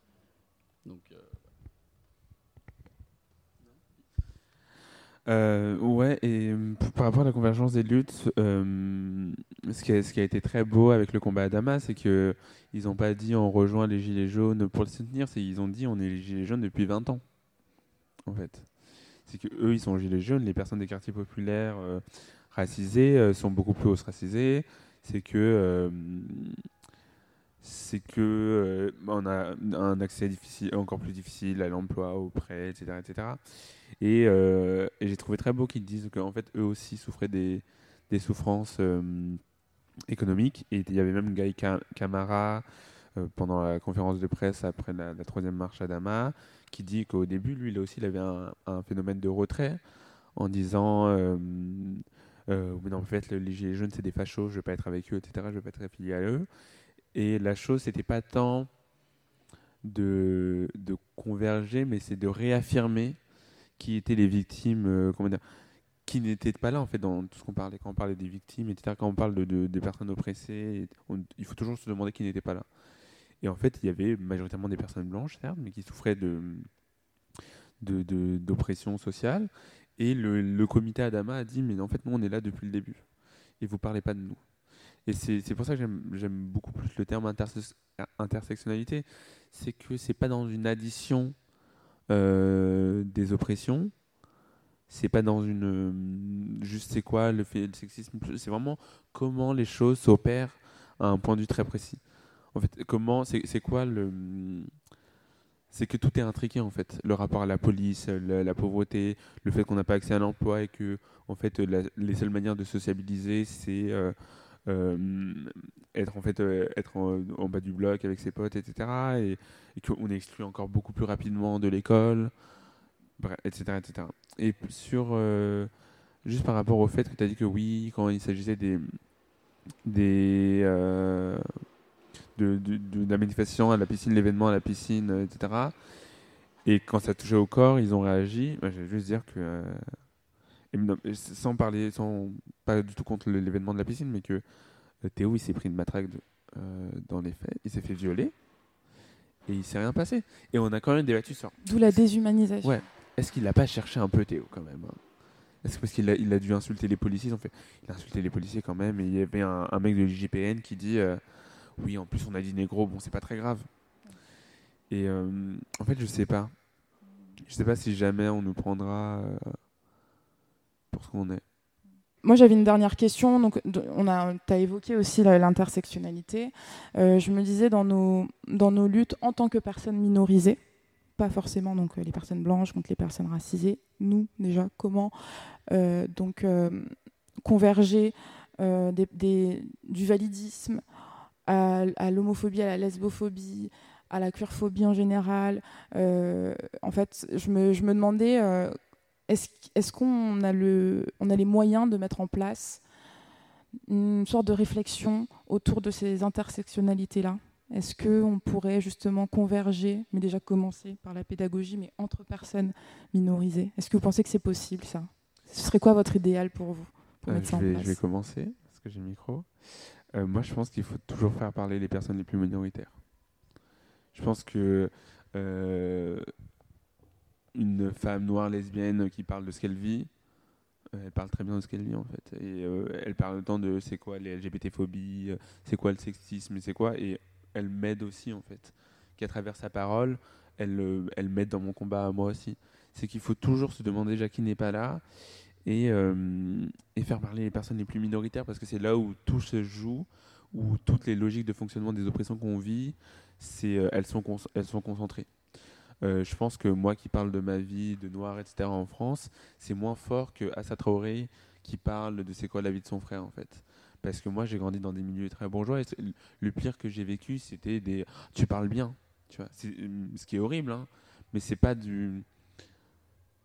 Donc. Euh, Euh, ouais, et euh, par rapport à la convergence des luttes, euh, ce, qui a, ce, qui a, été très beau avec le combat à Damas, c'est qu'ils n'ont pas dit on rejoint les Gilets jaunes pour le soutenir, c'est ils ont dit on est les Gilets jaunes depuis 20 ans. En fait. C'est qu'eux, ils sont Gilets jaunes, les personnes des quartiers populaires racisés sont beaucoup plus ostracisées. C'est que. C'est que on a un accès difficile, encore plus difficile à l'emploi, aux prêts, etc. etc. Euh, et, j'ai trouvé très beau qu'ils disent qu'en fait, eux aussi souffraient des, des souffrances euh, économiques. Et il y avait même Guy Camara, euh, pendant la conférence de presse après la, troisième marche à Dama, qui dit qu'au début, lui, il aussi, il avait un, phénomène de retrait en disant mais non, en fait, les Gilets jaunes, c'est des fachos, je ne vais pas être avec eux, etc., je ne vais pas être affilié à eux. Et la chose, c'était pas tant de, converger, mais c'est de réaffirmer qui étaient les victimes, euh, comment dire, qui n'étaient pas là en fait dans tout ce qu'on parlait quand on parlait des victimes, etc. Quand on parle de, des personnes oppressées, il faut toujours se demander qui n'était pas là. Et en fait, il y avait majoritairement des personnes blanches, certes, mais qui souffraient de d'oppression sociale. Et le, comité Adama a dit, mais en fait, nous, on est là depuis le début. Et vous parlez pas de nous. Et c'est pour ça que j'aime beaucoup plus le terme intersectionnalité. C'est que c'est pas dans une addition euh, des oppressions. C'est pas dans une euh, juste c'est quoi le, le sexisme, c'est vraiment comment les choses s'opèrent à un point de vue très précis. En fait, comment c'est quoi le c'est que tout est intriqué en fait. Le rapport à la police, la, pauvreté, le fait qu'on n'a pas accès à l'emploi et que en fait les seules manières de sociabiliser c'est euh, être en fait euh, être en, bas du bloc avec ses potes, etc. Et, qu'on est exclu encore beaucoup plus rapidement de l'école, etc., etc. Et sur euh, juste par rapport au fait que tu as dit que oui, quand il s'agissait des des de, manifestation à la piscine, l'événement à la piscine, etc. Et quand ça touchait au corps, ils ont réagi. je vais juste dire que sans parler, sans pas du tout contre l'événement de la piscine, mais que euh, Théo il s'est pris une matraque euh, dans les faits, il s'est fait violer et il s'est rien passé. Et on a quand même débattu sur. D'où la déshumanisation. Ouais. Est-ce qu'il n'a pas cherché un peu Théo quand même hein? Est-ce que parce qu'il a, il a dû insulter les policiers fait, Il a insulté les policiers quand même et il y avait un, mec de l'IGPN qui dit euh, Oui, en plus on a dit négro, bon c'est pas très grave. Et en fait, je sais pas. Je sais pas si jamais on nous prendra pour ce qu'on est. Moi, j'avais une dernière question. Donc, on a, as évoqué aussi l'intersectionnalité. Euh, je me disais dans nos, dans nos luttes en tant que personnes minorisées, pas forcément donc euh, les personnes blanches contre les personnes racisées. Nous, déjà, comment euh, donc converger du validisme à, à l'homophobie, à la lesbophobie, à la queerphobie en général. en fait, je me, je me demandais est-ce qu'on a, a les moyens de mettre en place une sorte de réflexion autour de ces intersectionnalités-là? Est-ce qu'on pourrait justement converger, mais déjà commencer par la pédagogie, mais entre personnes minorisées? Est-ce que vous pensez que c'est possible, ça? Ce serait quoi votre idéal pour vous pour euh, je, vais, je, vais, commencer, parce que j'ai le micro. Euh, moi, je pense qu'il faut toujours faire parler les personnes les plus minoritaires. Je pense que euh, une femme noire lesbienne qui parle de ce qu'elle vit, euh, elle parle très bien de ce qu'elle vit en fait. Et euh, elle parle autant de c'est quoi les LGBT-phobies, euh, c'est quoi le sexisme, c'est quoi. Et elle m'aide aussi en fait. Qu'à travers sa parole, elle, elle m'aide dans mon combat à moi aussi. C'est qu'il faut toujours se demander déjà qui n'est pas là et, et faire parler les personnes les plus minoritaires parce que c'est là où tout se joue, où toutes les logiques de fonctionnement des oppressions qu'on vit, c'est, elles, sont elles sont concentrées. Euh, je pense que moi qui parle de ma vie de noir, etc. en France, c'est moins fort que Assa Traoré qui parle de c'est quoi la vie de son frère en fait. Parce que moi j'ai grandi dans des milieux très bourgeois et le pire que j'ai vécu c'était des tu parles bien, tu vois. Ce qui est horrible, hein, mais c'est pas du.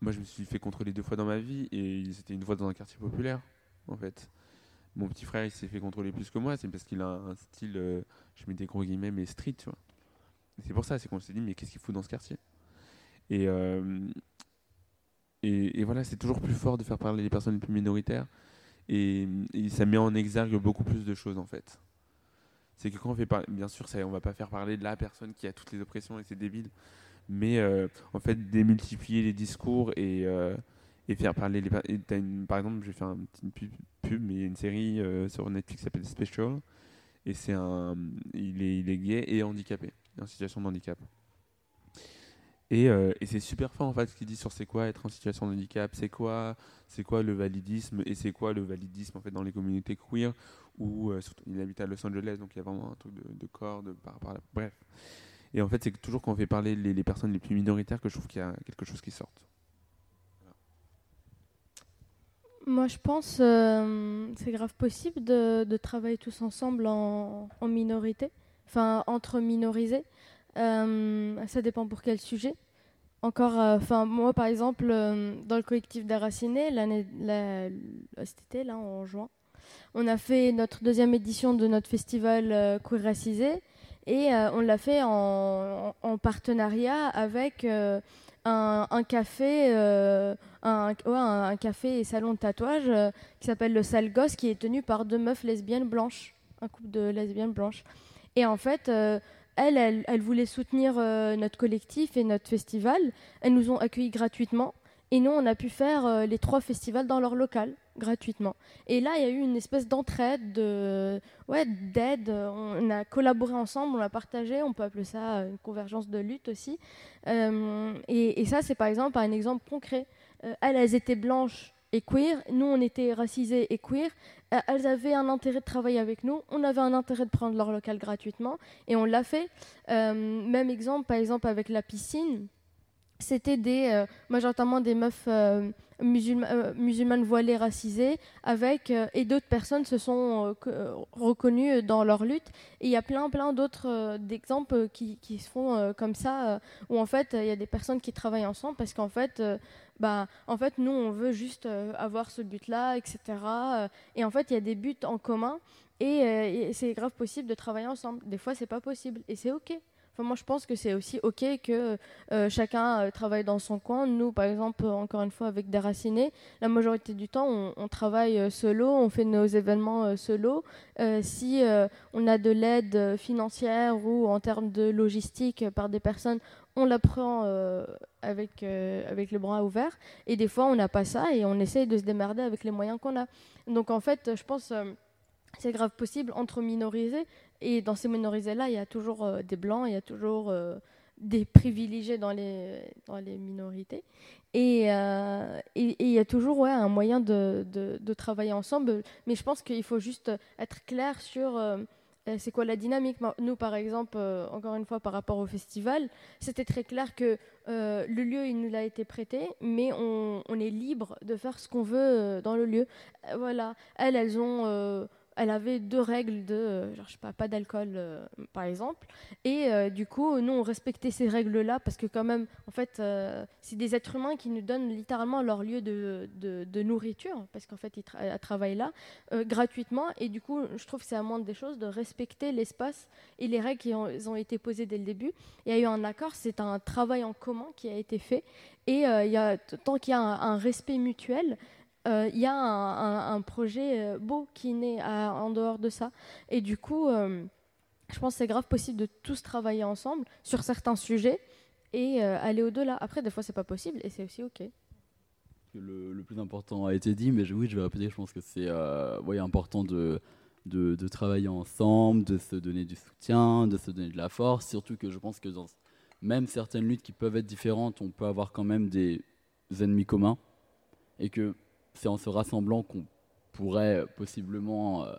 Moi je me suis fait contrôler deux fois dans ma vie et c'était une fois dans un quartier populaire en fait. Mon petit frère il s'est fait contrôler plus que moi, c'est parce qu'il a un style, euh, je mets des gros guillemets, mais street, tu vois. C'est pour ça, c'est qu'on s'est dit, mais qu'est-ce qu'il faut dans ce quartier? Et, euh, et, et, voilà, c'est toujours plus fort de faire parler les personnes les plus minoritaires. Et, ça met en exergue beaucoup plus de choses en fait. C'est que quand on fait parler, bien sûr, ça, on va pas faire parler de la personne qui a toutes les oppressions et c'est débile, mais euh, en fait démultiplier les discours et, euh, et faire parler les et une, par exemple, je vais faire une petite pub, pub mais il y a une série sur Netflix qui s'appelle Special et c'est un, il est, il est gay et handicapé, en situation de handicap. Et, euh, et c'est super fort en fait ce qu'il dit sur c'est quoi être en situation de handicap, c'est quoi, c'est quoi le validisme et c'est quoi le validisme en fait dans les communautés queer où euh, surtout, il habite à Los Angeles donc il y a vraiment un truc de, de corps, de par rapport à la... bref. Et en fait c'est toujours quand on fait parler les, personnes les plus minoritaires que je trouve qu'il y a quelque chose qui. Voilà. Moi je pense euh, c'est grave possible de, travailler tous ensemble en, en minorité, enfin entre minorisés. Euh, ça dépend pour quel sujet. Encore, euh, moi par exemple, euh, dans le collectif d'Araciné, l'année, la, cet été là en juin, on a fait notre deuxième édition de notre festival Queer Racisé et on l'a fait en, en, partenariat avec un, café, un, café et salon de tatouage qui s'appelle le Sale Gosse, qui est tenu par deux meufs lesbiennes blanches, un couple de lesbiennes blanches. Et en fait elle, elle, elle, voulait soutenir euh, notre collectif et notre festival. Elles nous ont accueillis gratuitement. Et nous, on a pu faire euh, les trois festivals dans leur local, gratuitement. Et là, il y a eu une espèce d'entraide, de, ouais, d'aide. On a collaboré ensemble, on a partagé, on peut appeler ça une convergence de lutte aussi. Euh, et, et, ça, c'est par exemple un exemple concret. Euh, elles, elles étaient blanches et queer. Nous, on était racisés et queer. Euh, elles avaient un intérêt de travailler avec nous. On avait un intérêt de prendre leur local gratuitement. Et on l'a fait. Euh, même exemple, par exemple, avec la piscine. C'était euh, majoritairement des meufs euh, euh, musulmanes voilées racisées, avec, et d'autres personnes se sont reconnues dans leur lutte. Et il y a plein, plein d'autres d'exemples qui, se font comme ça, où en fait, il y a des personnes qui travaillent ensemble parce qu'en fait, bah, en fait, nous, on veut juste avoir ce but-là, etc. Et en fait, il y a des buts en commun et, et c'est grave possible de travailler ensemble. Des fois, c'est pas possible et c'est ok. Enfin, moi, je pense que c'est aussi ok que euh, chacun euh, travaille dans son coin. Nous, par exemple, encore une fois, avec Déraciné, la majorité du temps, on, travaille euh, solo, on fait nos événements euh, solo. si on a de l'aide financière ou en termes de logistique par des personnes, on la prend avec, avec le bras ouvert. Et des fois, on n'a pas ça et on essaye de se démerder avec les moyens qu'on a. Donc, en fait, je pense c'est grave possible entre minorisés. Et dans ces minorisés-là, il y a toujours euh, des blancs, il y a toujours euh, des privilégiés dans les, dans les minorités. Et, euh, et, et, il y a toujours ouais, un moyen de, de, travailler ensemble. Mais je pense qu'il faut juste être clair sur c'est quoi la dynamique. Nous, par exemple, encore une fois, par rapport au festival, c'était très clair que le lieu, il nous a été prêté, mais on, on est libre de faire ce qu'on veut dans le lieu. voilà. Elles, elles ont elle avait deux règles de, euh, genre, je sais pas, pas d'alcool, euh, par exemple. Et euh, du coup, nous, on respectait ces règles-là parce que quand même, en fait, c'est des êtres humains qui nous donnent littéralement leur lieu de, nourriture, parce qu'en fait, ils tra travaillent là, gratuitement. Et du coup, je trouve que c'est à moindre des choses de respecter l'espace et les règles qui ont, été posées dès le début. Il y a eu un accord, c'est un travail en commun qui a été fait. Et il y a, tant qu'il y a un respect mutuel, il euh, y a un, projet euh, beau qui naît en dehors de ça. Et du coup, euh, je pense que c'est grave possible de tous travailler ensemble sur certains sujets et aller au-delà. Après, des fois, c'est pas possible et c'est aussi OK. Le, plus important a été dit, mais oui, je vais répéter, je pense que c'est euh, important de, de, de, travailler ensemble, de se donner du soutien, de se donner de la force, surtout que je pense que dans même certaines luttes qui peuvent être différentes, on peut avoir quand même des ennemis communs, et que c'est en se rassemblant qu'on pourrait possiblement, euh,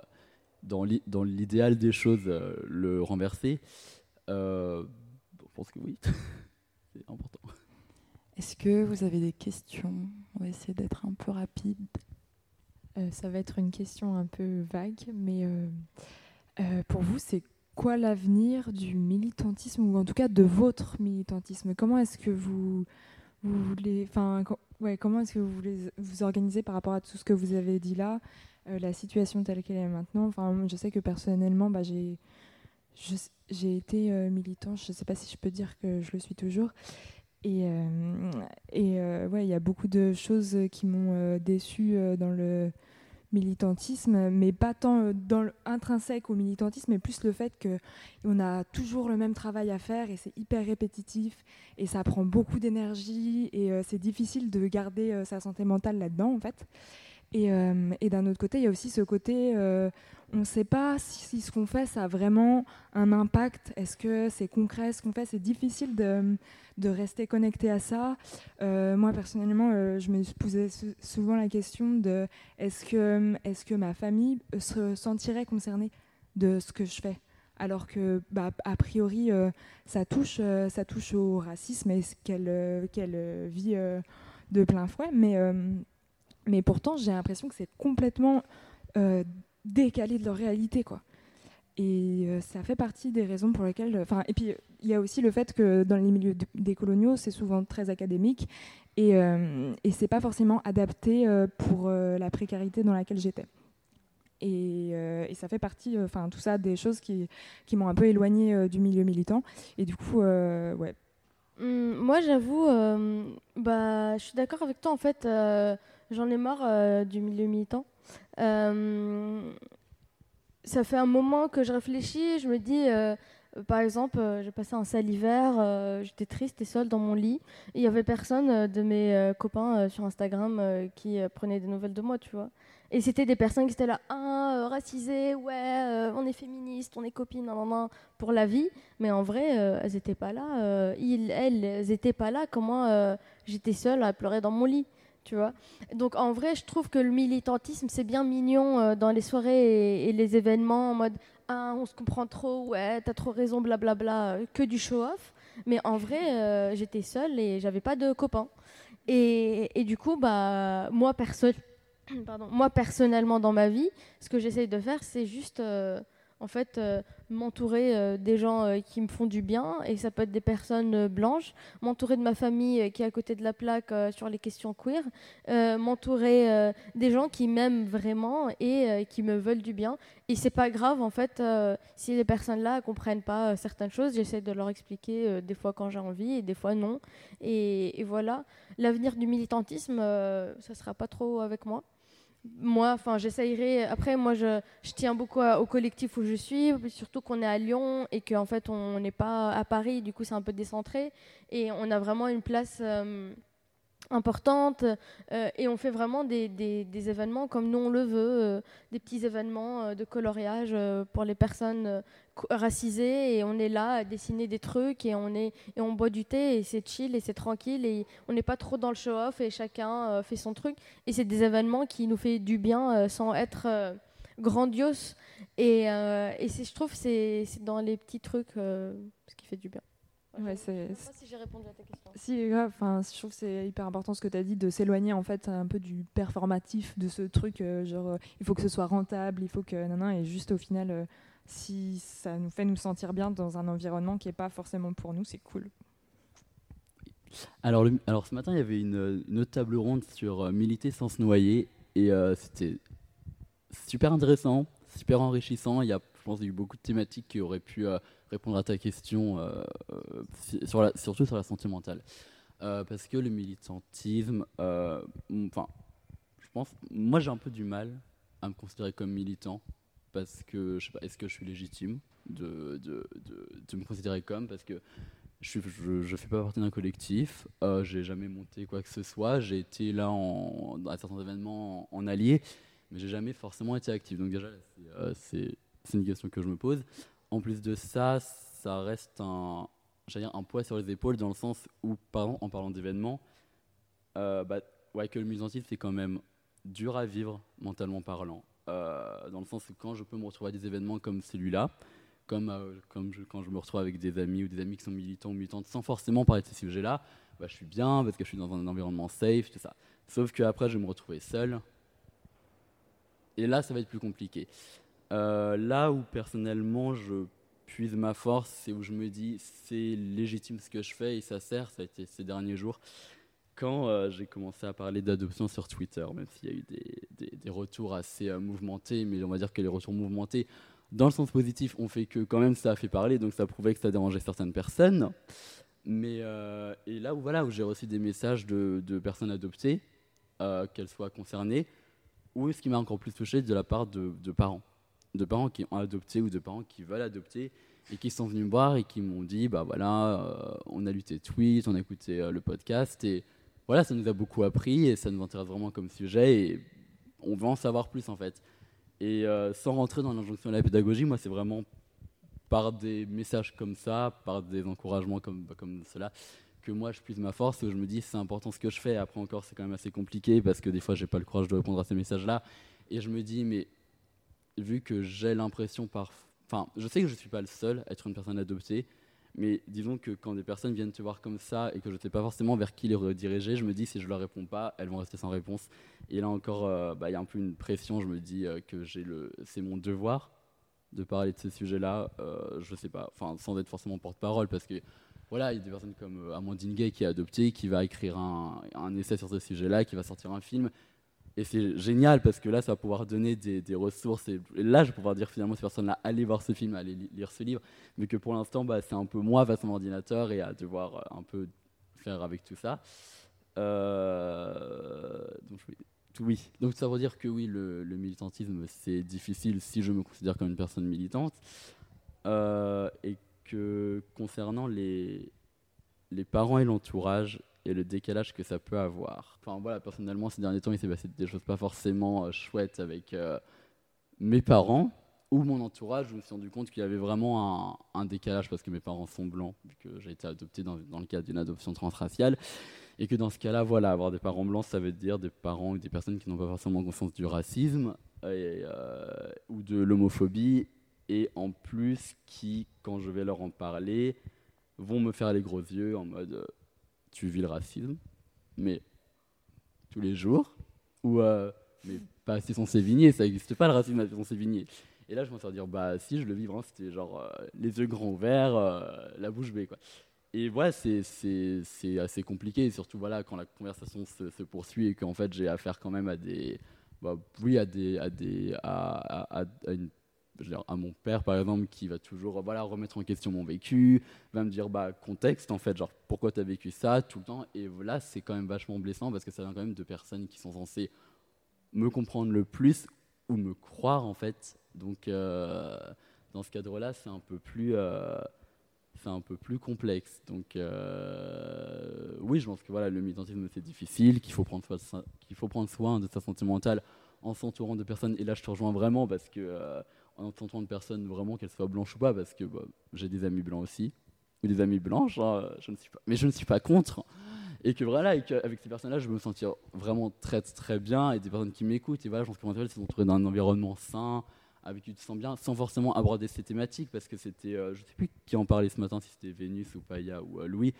dans l'idéal des choses, euh, le renverser. Euh, je pense que oui, c'est important. Est-ce que vous avez des questions? On va essayer d'être un peu rapide. Euh, ça va être une question un peu vague, mais euh, euh, pour vous, c'est quoi l'avenir du militantisme, ou en tout cas de votre militantisme? Comment est-ce que vous, vous voulez, enfin, ouais, comment est-ce que vous voulez vous organiser par rapport à tout ce que vous avez dit là, euh, la situation telle qu'elle est maintenant? Enfin, je sais que personnellement, bah, j'ai j'ai été militant, je ne sais pas si je peux dire que je le suis toujours. Et, et ouais, il y a beaucoup de choses qui m'ont déçue dans le militantisme, mais pas tant euh, dans intrinsèque au militantisme, mais plus le fait qu'on a toujours le même travail à faire et c'est hyper répétitif et ça prend beaucoup d'énergie et euh, c'est difficile de garder euh, sa santé mentale là-dedans en fait. Et, et d'un autre côté, il y a aussi ce côté, on ne sait pas si, ce qu'on fait, ça a vraiment un impact. Est-ce que c'est concret ce qu'on fait? C'est difficile de, rester connecté à ça. moi, personnellement, je me posais souvent la question de est-ce que, est que ma famille se sentirait concernée de ce que je fais? Alors que, bah, a priori, ça, touche, ça touche au racisme et qu'elle qu'elle vit de plein fouet. Mais mais pourtant, j'ai l'impression que c'est complètement euh, décalé de leur réalité, quoi. Et euh, ça fait partie des raisons pour lesquelles. Enfin, et puis il y a aussi le fait que dans les milieux des coloniaux, c'est souvent très académique et, euh, et c'est pas forcément adapté pour la précarité dans laquelle j'étais. Et, et, ça fait partie, enfin tout ça, des choses qui, qui m'ont un peu éloigné du milieu militant. Et du coup, ouais. Hum, moi, j'avoue, bah, je suis d'accord avec toi en fait J'en ai marre euh, du milieu militant. Euh, ça fait un moment que je réfléchis, je me dis, euh, par exemple, j'ai passé un sale hiver, j'étais triste et seule dans mon lit, il y avait personne de mes copains sur Instagram qui prenaient des nouvelles de moi, tu vois. Et c'était des personnes qui étaient là, ah, racisées, ouais, on est féministes, on est copines, non, non, pour la vie. Mais en vrai, elles n'étaient pas là. ils, elles, n'étaient pas là. Comment j'étais seule à pleurer dans mon lit Donc en vrai, je trouve que le militantisme, c'est bien mignon euh, dans les soirées et, les événements en mode ah, on se comprend trop, ouais, t'as trop raison, blablabla, euh, que du show-off. Mais en vrai, euh, j'étais seule et j'avais pas de copains. Et, et, du coup, bah, moi, perso Pardon, moi, personnellement, dans ma vie, ce que j'essaye de faire, c'est juste en fait euh, m'entourer euh, des gens euh, qui me font du bien et ça peut être des personnes blanches, m'entourer de ma famille qui est à côté de la plaque sur les questions queer, m'entourer des gens qui m'aiment vraiment et qui me veulent du bien. Et c'est pas grave en fait si les personnes-là comprennent pas certaines choses, j'essaie de leur expliquer des fois quand j'ai envie et des fois non. Et, et voilà, l'avenir du militantisme, ça sera pas trop avec moi moi, enfin, j'essayerai. Après, moi, je, tiens beaucoup au collectif où je suis, surtout qu'on est à Lyon et qu'en fait, on n'est pas à Paris. Du coup, c'est un peu décentré et on a vraiment une place. Euh, importante euh, et on fait vraiment des, événements comme nous on le veut, euh, des petits événements de coloriage pour les personnes racisées et on est là à dessiner des trucs et on, est, et on boit du thé et c'est chill et c'est tranquille et on n'est pas trop dans le show-off et chacun fait son truc et c'est des événements qui nous fait du bien sans être grandiose et, et je trouve c'est dans les petits trucs ce qui fait du bien. Ouais, c'est. Je sais pas si j'ai répondu à ta question. Si, grave. Enfin, je trouve que c'est hyper important ce que tu as dit de s'éloigner en fait un peu du performatif, de ce truc euh, genre euh, il faut que ce soit rentable, il faut que non et juste au final, euh, si ça nous fait nous sentir bien dans un environnement qui est pas forcément pour nous, c'est cool. Alors, alors ce matin, il y avait une, une autre table ronde sur militer sans se noyer et c'était super intéressant, super enrichissant. Il y a, je pense, il y a eu beaucoup de thématiques qui auraient pu répondre à ta question, euh, euh, surtout sur la santé mentale. Euh, parce que le militantisme, enfin, je pense, moi j'ai un peu du mal à me considérer comme militant parce que je sais pas, est-ce que je suis légitime de, de, de, me considérer comme parce que je ne fais pas partie d'un collectif, euh, j'ai jamais monté quoi que ce soit, j'ai été là en, à certains événements en, allié, mais j'ai jamais forcément été actif. Donc déjà, c'est une question que je me pose. En plus de ça, ça reste un, dire, un poids sur les épaules dans le sens où, par en parlant d'événements, euh, bah, que le musantisme, c'est quand même dur à vivre mentalement parlant. Euh, dans le sens où quand je peux me retrouver à des événements comme celui-là, comme, euh, quand je me retrouve avec des amis ou des amis qui sont militants ou militantes sans forcément parler de ces sujets-là, bah, je suis bien parce que je suis dans un environnement safe, tout ça. Sauf qu'après, je vais me retrouver seul. Et là, ça va être plus compliqué. Euh, là où personnellement je puise ma force et où je me dis c'est légitime ce que je fais et ça sert, ça a été ces derniers jours, quand euh, j'ai commencé à parler d'adoption sur Twitter, même s'il y a eu des, des, retours assez euh, mouvementés, mais on va dire que les retours mouvementés dans le sens positif, on fait que quand même ça a fait parler, donc ça prouvait que ça dérangeait certaines personnes. Mais euh, et là où voilà où j'ai reçu des messages de, de personnes adoptées, qu'elles soient concernées, ou ce qui m'a encore plus touché de la part de, de, parents, de parents qui ont adopté ou de parents qui veulent adopter et qui sont venus me voir et qui m'ont dit bah voilà on a lu tes tweets, on a écouté le podcast et voilà ça nous a beaucoup appris et ça nous intéresse vraiment comme sujet et on veut en savoir plus en fait. Et sans rentrer dans l'injonction de la pédagogie, moi c'est vraiment par des messages comme ça, par des encouragements comme, comme cela, que moi je puise ma force et où je me dis c'est important ce que je fais. Après encore, c'est quand même assez compliqué parce que des fois j'ai pas le courage de répondre à ces messages-là. Et je me dis, mais vu que j'ai l'impression par. Enfin, je sais que je suis pas le seul à être une personne adoptée, mais disons que quand des personnes viennent te voir comme ça et que je ne sais pas forcément vers qui les rediriger, je me dis si je leur réponds pas, elles vont rester sans réponse. Et là encore, euh, bah, il y a un peu une pression. Je me dis euh, que c'est mon devoir de parler de ces sujets-là, euh, je sais pas, enfin sans être forcément porte-parole, parce que voilà, il y a des personnes comme euh, Amandine Gay qui est adoptée, qui va écrire un, un essai sur ce sujet-là, qui va sortir un film. Et c'est génial parce que là, ça va pouvoir donner des, ressources. Et, là, je vais pouvoir dire finalement à ces personnes-là, allez voir ce film, allez lire ce livre. Mais que pour l'instant, bah, c'est un peu moi face à mon ordinateur et à devoir euh, un peu faire avec tout ça. Euh, donc, oui, donc ça veut dire que oui, le, militantisme, c'est difficile si je me considère comme une personne militante. Euh, et que concernant les parents et l'entourage et le décalage que ça peut avoir. Enfin voilà, personnellement, ces derniers temps, il s'est passé des choses pas forcément euh, chouettes avec euh, mes parents ou mon entourage. Je me suis rendu compte qu'il y avait vraiment un, décalage parce que mes parents sont blancs, vu que j'ai été adopté dans, le cadre d'une adoption transraciale. Et que dans ce cas-là, voilà, avoir des parents blancs, ça veut dire des parents ou des personnes qui n'ont pas forcément conscience du racisme euh, ou de l'homophobie, et en plus qui, quand je vais leur en parler, vont me faire les gros yeux en mode tu vis le racisme, mais tous les jours, ou euh, mais pas son Sévigné, ça n'existe pas le racisme à Sévigné. Et là, je m'en à dire, bah si, je le vis vraiment, c'était genre euh, les yeux grands ouverts, euh, la bouche bée, quoi et voilà, c'est assez compliqué, surtout voilà, quand la conversation se, se poursuit et qu'en fait j'ai affaire quand même à des. Bah, oui, à des. À, des à, à, à, une, à, mon père par exemple qui va toujours voilà, remettre en question mon vécu, va me dire bah, contexte en fait, genre pourquoi tu as vécu ça tout le temps. Et voilà, c'est quand même vachement blessant parce que ça vient quand même de personnes qui sont censées me comprendre le plus ou me croire en fait. Donc euh, dans ce cadre-là, c'est un peu plus. Euh, c'est un peu plus complexe. Donc, euh, oui, je pense que voilà, le militantisme, c'est difficile, qu'il faut, prendre qu'il faut prendre soin de sa santé mentale en s'entourant de personnes. Et là, je te rejoins vraiment parce que, en s'entourant de personnes, vraiment, qu'elles soient blanches ou pas, parce que bah, j'ai des amis blancs aussi, ou des amis blanches, hein, je ne suis pas, mais je ne suis pas contre. Et que voilà, et qu'avec ces personnes-là, je me sentir vraiment très, très bien, et des personnes qui m'écoutent. Et voilà, je pense que c'est s'entourer d'un environnement sain, avec qui tu te sens bien, sans forcément aborder ces thématiques, parce que c'était, euh, je ne sais plus qui en parlait ce matin, si c'était Vénus ou Paya ou euh, Louis.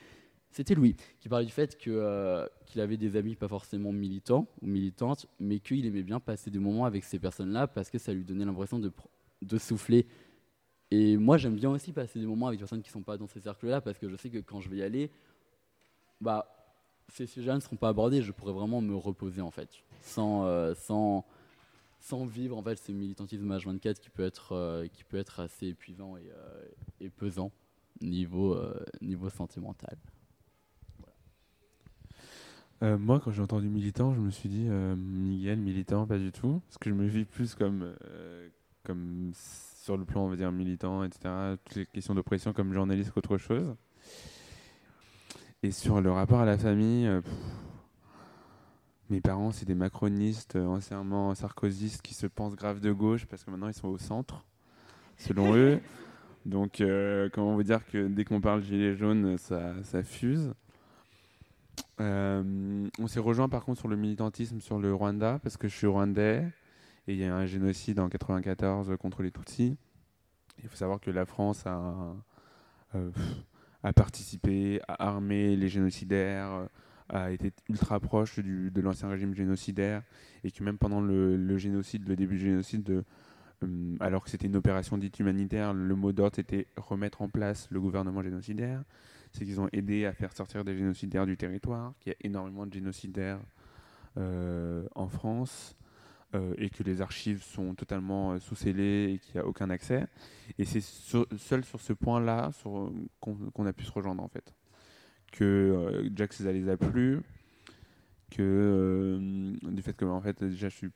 C'était Louis qui parlait du fait que, euh, qu'il avait des amis pas forcément militants ou militantes, mais qu'il aimait bien passer des moments avec ces personnes-là parce que ça lui donnait l'impression de, de souffler. Et moi, j'aime bien aussi passer des moments avec des personnes qui ne sont pas dans ces cercles-là parce que je sais que quand je vais y aller, bah, ces sujets ne seront pas abordés. Je pourrais vraiment me reposer en fait, sans, sans, sans vivre en fait ce militantisme H24 qui peut être, euh, qui peut être assez épuisant et, euh, pesant niveau, euh, niveau. Voilà. moi, quand j'ai entendu militant, je me suis dit Miguel, militant, pas du tout. Parce que je me vis plus comme, comme sur le plan, on va dire, militant, etc. Toutes les questions d'oppression comme journaliste qu'autre chose. Et sur le rapport à la famille, pff, mes parents, c'est des macronistes, euh, anciennement sarkozystes, qui se pensent grave de gauche parce que maintenant ils sont au centre, selon eux. Donc, euh, comment vous dire que dès qu'on parle gilet jaune, ça, ça fuse. Euh, on s'est rejoint par contre sur le militantisme sur le Rwanda parce que je suis rwandais et il y a un génocide en 94 contre les Tutsis. Il faut savoir que la France a, euh, participé, a armé les génocidaires, a été ultra proche de l'ancien régime génocidaire et que même pendant le, génocide, le début du génocide, de, euh, alors que c'était une opération dite humanitaire, le mot d'ordre était remettre en place le gouvernement génocidaire. C'est qu'ils ont aidé à faire sortir des génocidaires du territoire, qu'il y a énormément de génocidaires euh, en France. Euh, et que les archives sont totalement euh, sous scellées et qu'il n'y a aucun accès. Et c'est seul sur ce point-là qu'on a pu se rejoindre en fait. Que euh, Jack ça les a plu, que du fait que en fait déjà je suis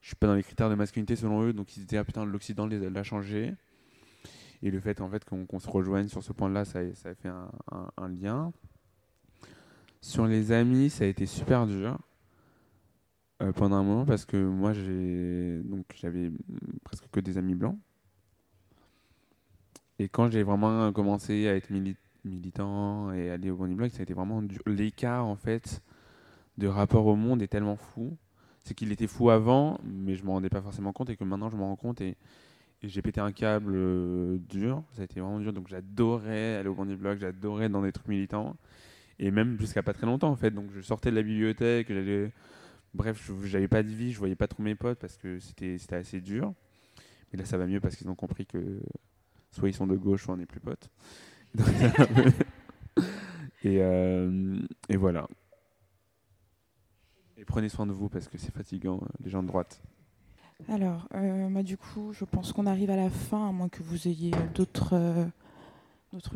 suis pas dans les critères de masculinité selon eux, donc ils étaient ah putain l'Occident l'a changé. Et le fait en fait qu'on se rejoigne sur ce point-là, ça, a fait un, lien. Sur les amis, ça a été super dur. Euh, pendant un moment parce que moi j'ai donc j'avais presque que des amis blancs. Et quand j'ai vraiment commencé à être militant et aller au Bonnie Blog, ça a été vraiment l'écart en fait de rapport au monde est tellement fou. C'est qu'il était fou avant, mais je m'en rendais pas forcément compte et que maintenant je m'en rends compte et, j'ai pété un câble euh, dur. Ça a été vraiment dur, donc j'adorais aller au Bonnie Blog, j'adorais dans des trucs militants et même jusqu'à pas très longtemps en fait. Donc je sortais de la bibliothèque, j'allais Bref, j'avais pas de vie, je voyais pas trop mes potes parce que c'était assez dur. Mais là, ça va mieux parce qu'ils ont compris que soit ils sont de gauche, soit on n'est plus potes. et, euh, et, voilà. Et prenez soin de vous parce que c'est fatigant, euh, les gens de droite. Alors, euh, bah, du coup, je pense qu'on arrive à la fin, à moins que vous ayez d'autres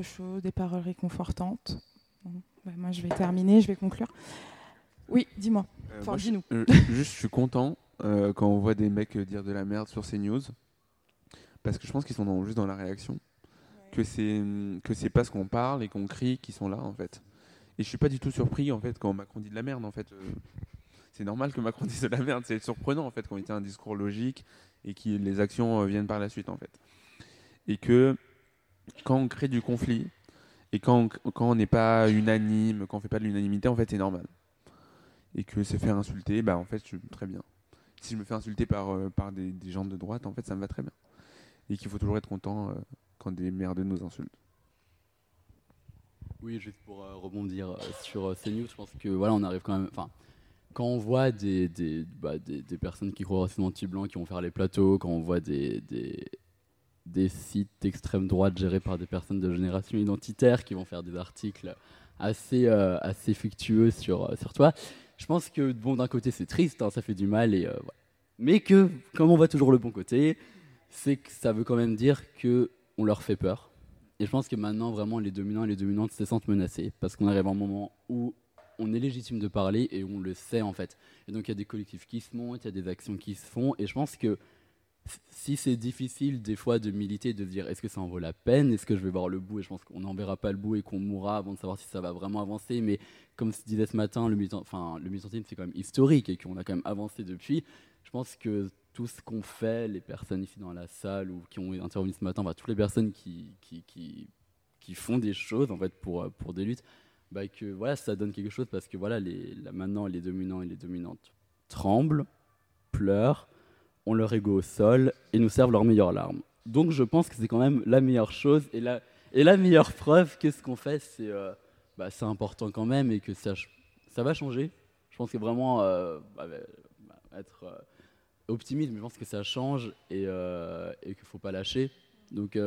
choses, des paroles réconfortantes. Bah, moi, je vais terminer, je vais conclure. Oui, dis-moi. Euh, dis-nous. Euh, juste, je suis content euh, quand on voit des mecs dire de la merde sur ces news. Parce que je pense qu'ils sont juste dans la réaction. Que c'est que c'est parce qu'on parle et qu'on crie qu'ils sont là, en fait. Et je suis pas du tout surpris, en fait, quand Macron dit de la merde, en fait. c'est normal que Macron dise de la merde. C'est surprenant, en fait, quand il tient un discours logique et que les actions viennent par la suite, en fait. Et que quand on crée du conflit et quand quand on n'est pas unanime, quand on fait pas de l'unanimité, en fait, c'est normal et que se faire insulter, bah en fait, je, très bien. Si je me fais insulter par, euh, par des, des, gens de droite, en fait, ça me va très bien. Et qu'il faut toujours être content euh, quand des merdeux nous insultent. Oui, juste pour euh, rebondir sur ces news, je pense que voilà, on arrive quand même. Enfin, quand on voit des, des, bah, des, personnes qui croient au anti-blanc qui vont faire les plateaux, quand on voit des, des, sites d'extrême droite gérés par des personnes de génération identitaire qui vont faire des articles assez, assez fictueux sur, sur toi, je pense que bon, d'un côté c'est triste, hein, ça fait du mal, et, euh, mais que comme on voit toujours le bon côté, c'est que ça veut quand même dire que on leur fait peur. Et je pense que maintenant vraiment les dominants et les dominantes se sentent menacés parce qu'on arrive à un moment où on est légitime de parler et on le sait en fait. Et donc il y a des collectifs qui se montent, il y a des actions qui se font, et je pense que si c'est difficile des fois de militer, de se dire est-ce que ça en vaut la peine, est-ce que je vais voir le bout, et je pense qu'on n'en verra pas le bout et qu'on mourra avant de savoir si ça va vraiment avancer, mais comme se disait ce matin, le, militant, enfin, le militantisme c'est quand même historique et qu'on a quand même avancé depuis, je pense que tout ce qu'on fait, les personnes ici dans la salle ou qui ont intervenu ce matin, bah, toutes les personnes qui, qui, qui, font des choses en fait pour, pour des luttes, bah, que voilà, ça donne quelque chose parce que voilà, les, maintenant les dominants et les dominantes tremblent, pleurent, ont leur ego au sol et nous servent leurs meilleures larmes. Donc je pense que c'est quand même la meilleure chose et la, meilleure preuve que ce qu'on fait, c'est euh, bah, important quand même et que ça, va changer. Je pense que vraiment euh, bah, bah, être euh, optimiste, mais je pense que ça change et, qu'il ne faut pas lâcher. Donc,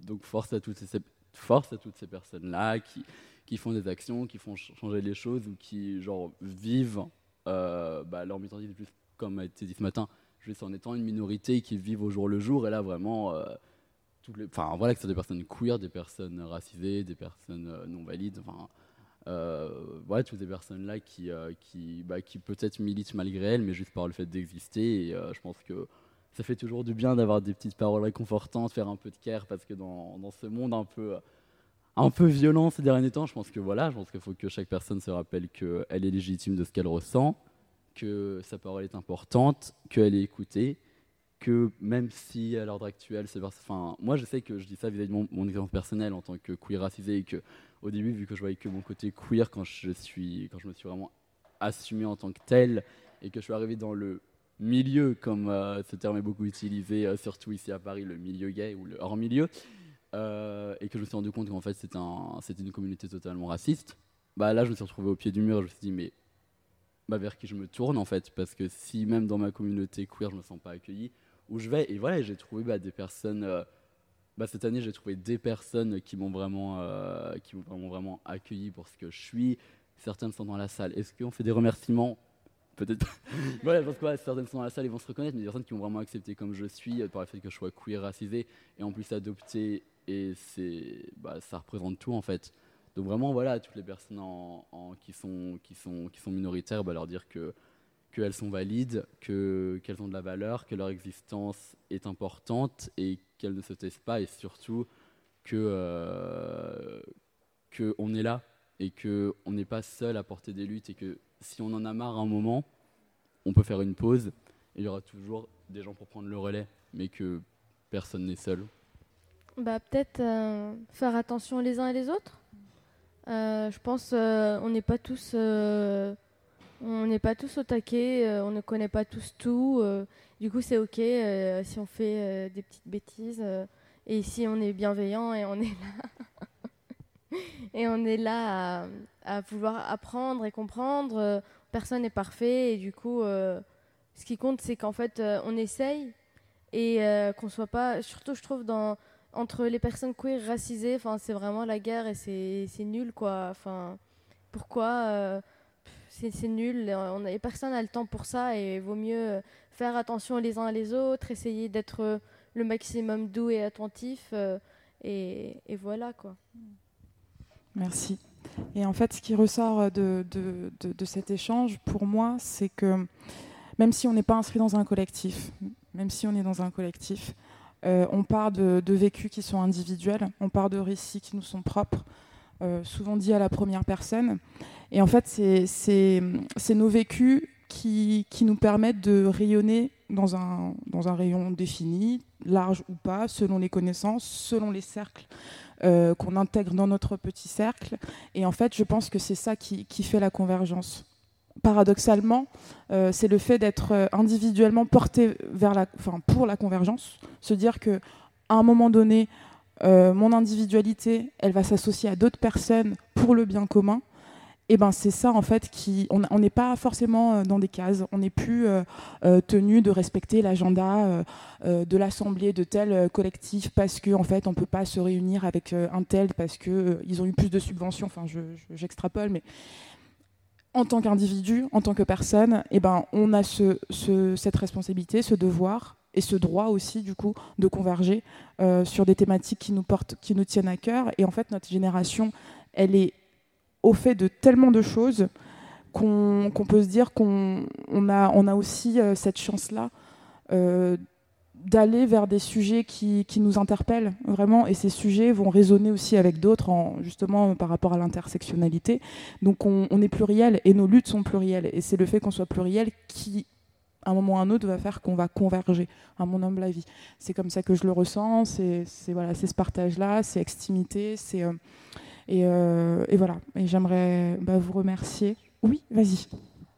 donc force, à toutes ces, force à toutes ces personnes-là qui, qui font des actions, qui font changer les choses ou qui genre, vivent euh, bah, leur comme a été dit ce matin, juste en étant une minorité qui vivent au jour le jour. Et là, vraiment, euh, les, voilà, que ce soit des personnes queer, des personnes racisées, des personnes euh, non valides, enfin, voilà, toutes ces personnes-là qui, qui, bah, qui peut-être militent malgré elles, mais juste par le fait d'exister. Et je pense que ça fait toujours du bien d'avoir des petites paroles réconfortantes, faire un peu de care, parce que dans, dans ce monde un peu un peu violent ces derniers temps. Je pense que voilà, je pense qu'il faut que chaque personne se rappelle qu'elle est légitime de ce qu'elle ressent, que sa parole est importante, qu'elle est écoutée, que même si à l'ordre actuel, c'est enfin, moi je sais que je dis ça vis-à-vis de mon, expérience personnelle en tant que queer racisé et que au début, vu que je voyais que mon côté queer quand je suis, quand je me suis vraiment assumé en tant que tel et que je suis arrivé dans le milieu, comme euh, ce terme est beaucoup utilisé, euh, surtout ici à Paris, le milieu gay ou le hors milieu. Euh, et que je me suis rendu compte qu'en fait c'était un, une communauté totalement raciste, bah là je me suis retrouvé au pied du mur et je me suis dit mais bah, vers qui je me tourne en fait? Parce que si même dans ma communauté queer je me sens pas accueilli, où je vais et voilà j'ai trouvé bah, des personnes, euh, bah, cette année j'ai trouvé des personnes qui m'ont vraiment, euh, qui m'ont vraiment, accueilli pour ce que je suis, certaines sont dans la salle. Est-ce qu'on fait des remerciements? Peut-être. voilà, je pense que certaines sont dans la salle, ils vont se reconnaître, mais des personnes qui vont vraiment accepter comme je suis, par le fait que je sois queer, racisé, et en plus adopté, et c'est, bah, ça représente tout en fait. Donc vraiment, voilà, toutes les personnes qui, sont, qui, sont, qui sont minoritaires, bah, leur dire que qu'elles sont valides, qu'elles ont de la valeur, que leur existence est importante et qu'elles ne se taisent pas, et surtout que euh, est là et qu'on n'est pas seul à porter des luttes et que si on en a marre un moment, on peut faire une pause et il y aura toujours des gens pour prendre le relais, mais que personne n'est seul. Bah, Peut-être euh, faire attention les uns et les autres. Euh, je pense euh, on n'est pas tous on n'est pas tous au taquet, on ne connaît pas tous tout. du coup, c'est ok si on fait des petites bêtises et si on est bienveillant et on est là et on est là à, vouloir apprendre et comprendre. Personne n'est parfait et du coup, ce qui compte, c'est qu'en fait, on essaye et qu'on soit pas, surtout, je trouve dans entre les personnes queer racisées, enfin, c'est vraiment la guerre et c'est nul, quoi. Enfin, pourquoi euh, C'est nul. Personne n'a le temps pour ça et il vaut mieux faire attention les uns les autres, essayer d'être le maximum doux et attentif. Euh, et, voilà, quoi. Merci. Et en fait, ce qui ressort de, de, de cet échange, pour moi, c'est que même si on n'est pas inscrit dans un collectif, même si on est dans un collectif, euh, on part de, vécus qui sont individuels, on part de récits qui nous sont propres, euh, souvent dit à la première personne. Et en fait, c'est nos vécus qui, nous permettent de rayonner dans un, rayon défini, large ou pas, selon les connaissances, selon les cercles euh, qu'on intègre dans notre petit cercle. Et en fait, je pense que c'est ça qui fait la convergence paradoxalement, euh, c'est le fait d'être euh, individuellement porté vers la, pour la convergence, se dire que à un moment donné, euh, mon individualité, elle va s'associer à d'autres personnes pour le bien commun. Et ben c'est ça en fait qui, on n'est pas forcément dans des cases, on n'est plus tenu de respecter l'agenda de l'assemblée de tel collectif parce que en fait on peut pas se réunir avec un tel parce que ils ont eu plus de subventions. Enfin, j'extrapole, mais en tant qu'individu, en tant que personne, eh ben, on a ce, cette responsabilité, ce devoir et ce droit aussi, du coup, de converger euh, sur des thématiques qui nous, portent, qui nous tiennent à cœur. Et en fait, notre génération, elle est au fait de tellement de choses qu'on peut se dire qu'on on a, on a aussi euh, cette chance-là euh, d'aller vers des sujets qui, qui, nous interpellent vraiment. Et ces sujets vont résonner aussi avec d'autres justement par rapport à l'intersectionnalité. Donc on, est pluriel et nos luttes sont plurielles. Et c'est le fait qu'on soit pluriel qui à un moment ou à un autre va faire qu'on va converger à mon humble avis. C'est comme ça que je le ressens c'est voilà c'est ce partage là c'est extimité c'est euh, et, euh, et, voilà. Et j'aimerais bah, vous remercier. Oui vas-y.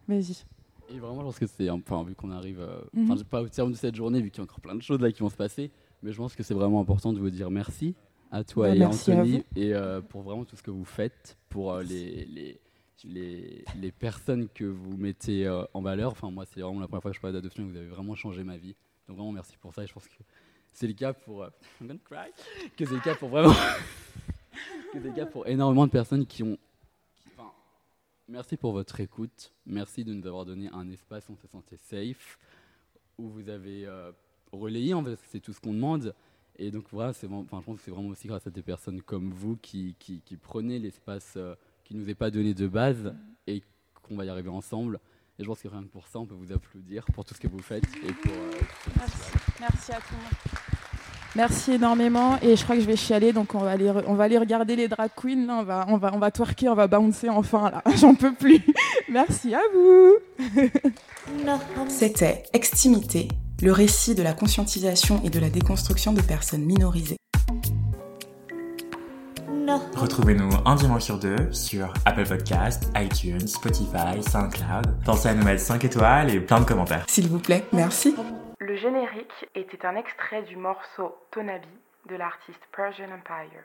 Vas-y et vraiment, je pense que c'est, enfin, vu qu'on arrive, euh, enfin, mm pas au terme de cette journée, vu qu'il y a encore plein de choses là qui vont se passer, mais je pense que c'est vraiment important de vous dire merci à toi bah, et Anthony, et euh, pour vraiment tout ce que vous faites, pour euh, les, les, les, les, personnes que vous mettez en valeur. Enfin, moi, c'est vraiment la première fois que je parle d'adoption, vous avez vraiment changé ma vie. Donc vraiment, merci pour ça, et je pense que c'est le cas pour, que c'est le cas pour vraiment, que c'est le cas pour énormément de personnes qui ont Merci pour votre écoute. Merci de nous avoir donné un espace où on se sentait safe, où vous avez euh, relayé, c'est tout ce qu'on demande. Et donc voilà, je pense que c'est vraiment aussi grâce à des personnes comme vous qui, qui, prenez l'espace euh, qui nous est pas donné de base et qu'on va y arriver ensemble. Et je pense que rien que pour ça, on peut vous applaudir pour tout ce que vous faites. Euh, Merci. À tout. Merci énormément et je crois que je vais chialer donc on va aller, on va aller regarder les drag queens là, on va, on va, on va twerker, on va bouncer enfin là, j'en peux plus. Merci à vous. C'était Extimité, le récit de la conscientisation et de la déconstruction de personnes minorisées. Retrouvez-nous un dimanche sur deux sur Apple Podcast, iTunes, Spotify, SoundCloud. Pensez à nous mettre 5 étoiles et plein de commentaires. S'il vous plaît, merci. Le générique était un extrait du morceau Tonabi de l'artiste Persian Empire.